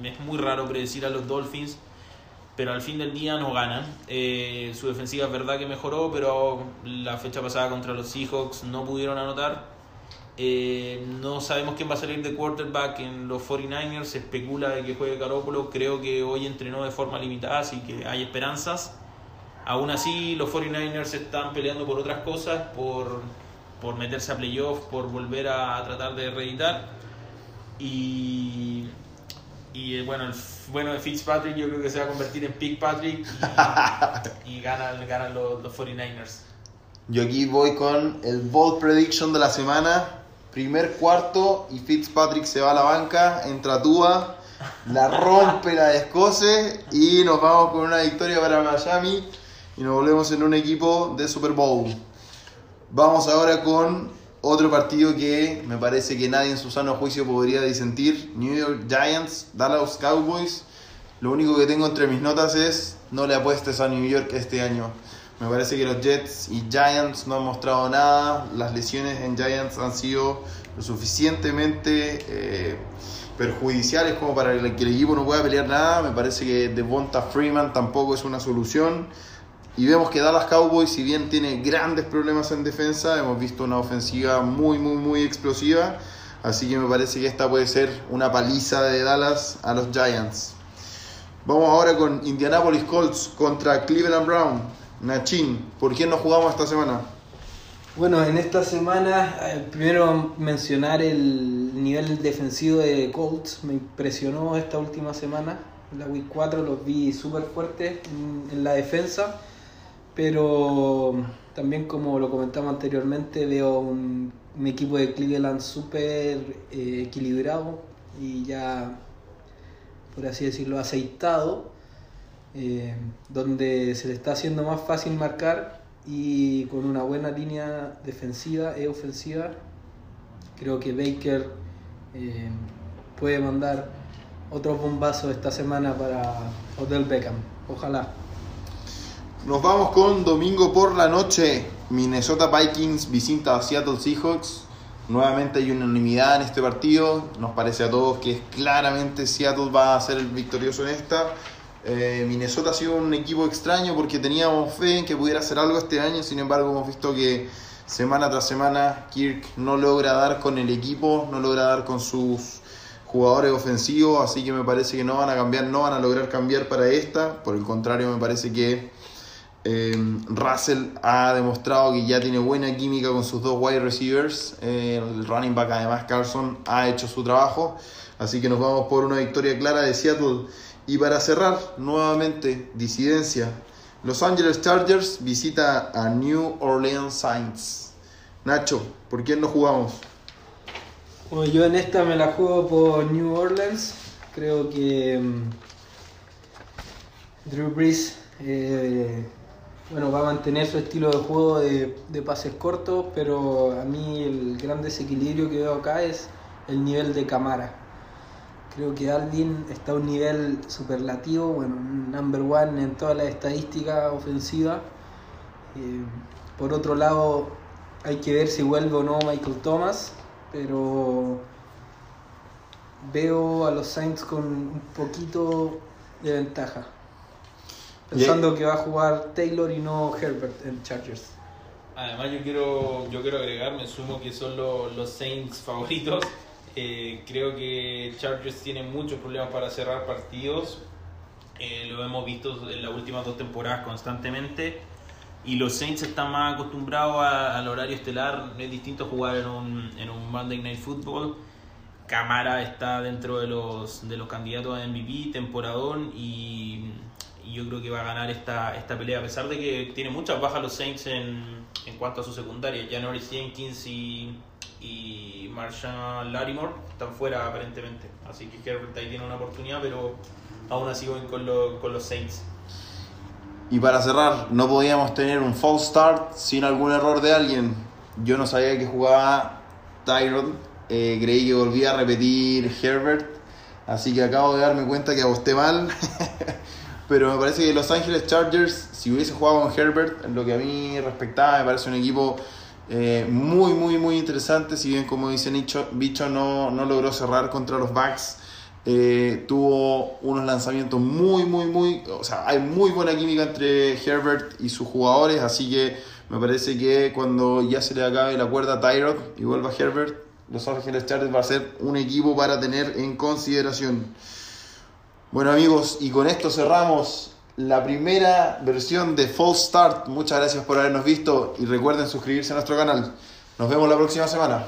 Mm, es muy raro predecir a los Dolphins pero al fin del día no ganan. Eh, su defensiva es verdad que mejoró, pero la fecha pasada contra los Seahawks no pudieron anotar. Eh, no sabemos quién va a salir de quarterback en los 49ers. Se especula de que juegue Garoppolo. Creo que hoy entrenó de forma limitada, así que hay esperanzas. Aún así, los 49ers están peleando por otras cosas, por, por meterse a playoffs, por volver a tratar de reeditar. Y y eh, bueno, el bueno de Fitzpatrick yo creo que se va a convertir en Pig Patrick y, ganan, ganan los, 49ers. Yo aquí voy con el bold prediction de la semana. Primer cuarto y Fitzpatrick se va a la banca, entra Tua, la rompe, la descose y nos vamos con una victoria para Miami y nos volvemos en un equipo de Super Bowl. Vamos ahora con otro partido que me parece que nadie en su sano juicio podría disentir, New York Giants, Dallas Cowboys. Lo único que tengo entre mis notas es no le apuestes a New York este año. Me parece que los Jets y Giants no han mostrado nada. Las lesiones en Giants han sido lo suficientemente eh, perjudiciales como para que el equipo no pueda pelear nada. Me parece que Devonta Freeman tampoco es una solución. Y vemos que Dallas Cowboys, si bien tiene grandes problemas en defensa, hemos visto una ofensiva muy, muy, muy explosiva. Así que me parece que esta puede ser una paliza de Dallas a los Giants. Vamos ahora con Indianapolis Colts contra Cleveland Brown. Nachin, ¿por quién nos jugamos esta semana? Bueno, en esta semana, eh, primero mencionar el nivel defensivo de Colts. Me impresionó esta última semana. La Week 4 los vi súper fuertes en la defensa pero también como lo comentamos anteriormente, veo un, equipo de Cleveland súper eh, equilibrado y ya, por así decirlo, aceitado, eh, donde se le está haciendo más fácil marcar y con una buena línea defensiva e ofensiva. Creo que Baker eh, puede mandar otros bombazos esta semana para Hotel Beckham. Ojalá. Nos vamos con domingo por la noche. Minnesota Vikings visita a Seattle Seahawks. Nuevamente hay unanimidad en este partido. Nos parece a todos que claramente Seattle va a ser el victorioso en esta. Eh, Minnesota ha sido un equipo extraño porque teníamos fe en que pudiera hacer algo este año. Sin embargo, hemos visto que semana tras semana Kirk no logra dar con el equipo, no logra dar con sus jugadores ofensivos. Así que me parece que no van a cambiar, no van a lograr cambiar para esta. Por el contrario, me parece que eh, Russell ha demostrado que ya tiene buena química con sus dos wide receivers. Eh, el running back, además, Carlson, ha hecho su trabajo. Así que nos vamos por una victoria clara de Seattle. Y para cerrar, nuevamente, disidencia. Los Angeles Chargers visita a New Orleans Saints. Nacho, ¿por quién no jugamos? Bueno, yo en esta me la juego por New Orleans. Creo que um, Drew Brees eh, bueno, va a mantener su estilo de juego de, pases cortos, pero a mí el gran desequilibrio que veo acá es el nivel de cámara. Creo que Aldin está a un nivel superlativo, bueno, number one en todas las estadísticas ofensivas. Eh, por otro lado, hay que ver si vuelve o no Michael Thomas, pero veo a los Saints con un poquito de ventaja. Pensando que va a jugar Taylor y no Herbert en Chargers. Además yo quiero, yo quiero agregar, me sumo que son los, los Saints favoritos. Eh, creo que Chargers tiene muchos problemas para cerrar partidos. Eh, lo hemos visto en las últimas dos temporadas constantemente. Y los Saints están más acostumbrados a, al horario estelar. Es distinto jugar en un, en un Monday Night Football. Camara está dentro de los, de los candidatos a MVP, temporadón. Y y yo creo que va a ganar esta, esta pelea, a pesar de que tiene muchas bajas los Saints en, en cuanto a su secundaria. Janoris Jenkins y, y Marshall Larimore están fuera aparentemente. Así que Herbert ahí tiene una oportunidad, pero aún así voy con, lo, con los Saints. Y para cerrar, no podíamos tener un false start sin algún error de alguien. Yo no sabía que jugaba Tyrod, eh, creí que volvía a repetir Herbert, así que acabo de darme cuenta que aposté mal. pero me parece que Los Ángeles Chargers, si hubiese jugado con Herbert, en lo que a mí respectaba, me parece un equipo eh, muy, muy, muy interesante. Si bien, como dice Bicho no, no logró cerrar contra los Bucks, eh, tuvo unos lanzamientos muy, muy, muy. O sea, hay muy buena química entre Herbert y sus jugadores, así que me parece que cuando ya se le acabe la cuerda a Tyrod y vuelva Herbert, Los Ángeles Chargers va a ser un equipo para tener en consideración. Bueno amigos, y con esto cerramos la primera versión de False Start. Muchas gracias por habernos visto y recuerden suscribirse a nuestro canal. Nos vemos la próxima semana.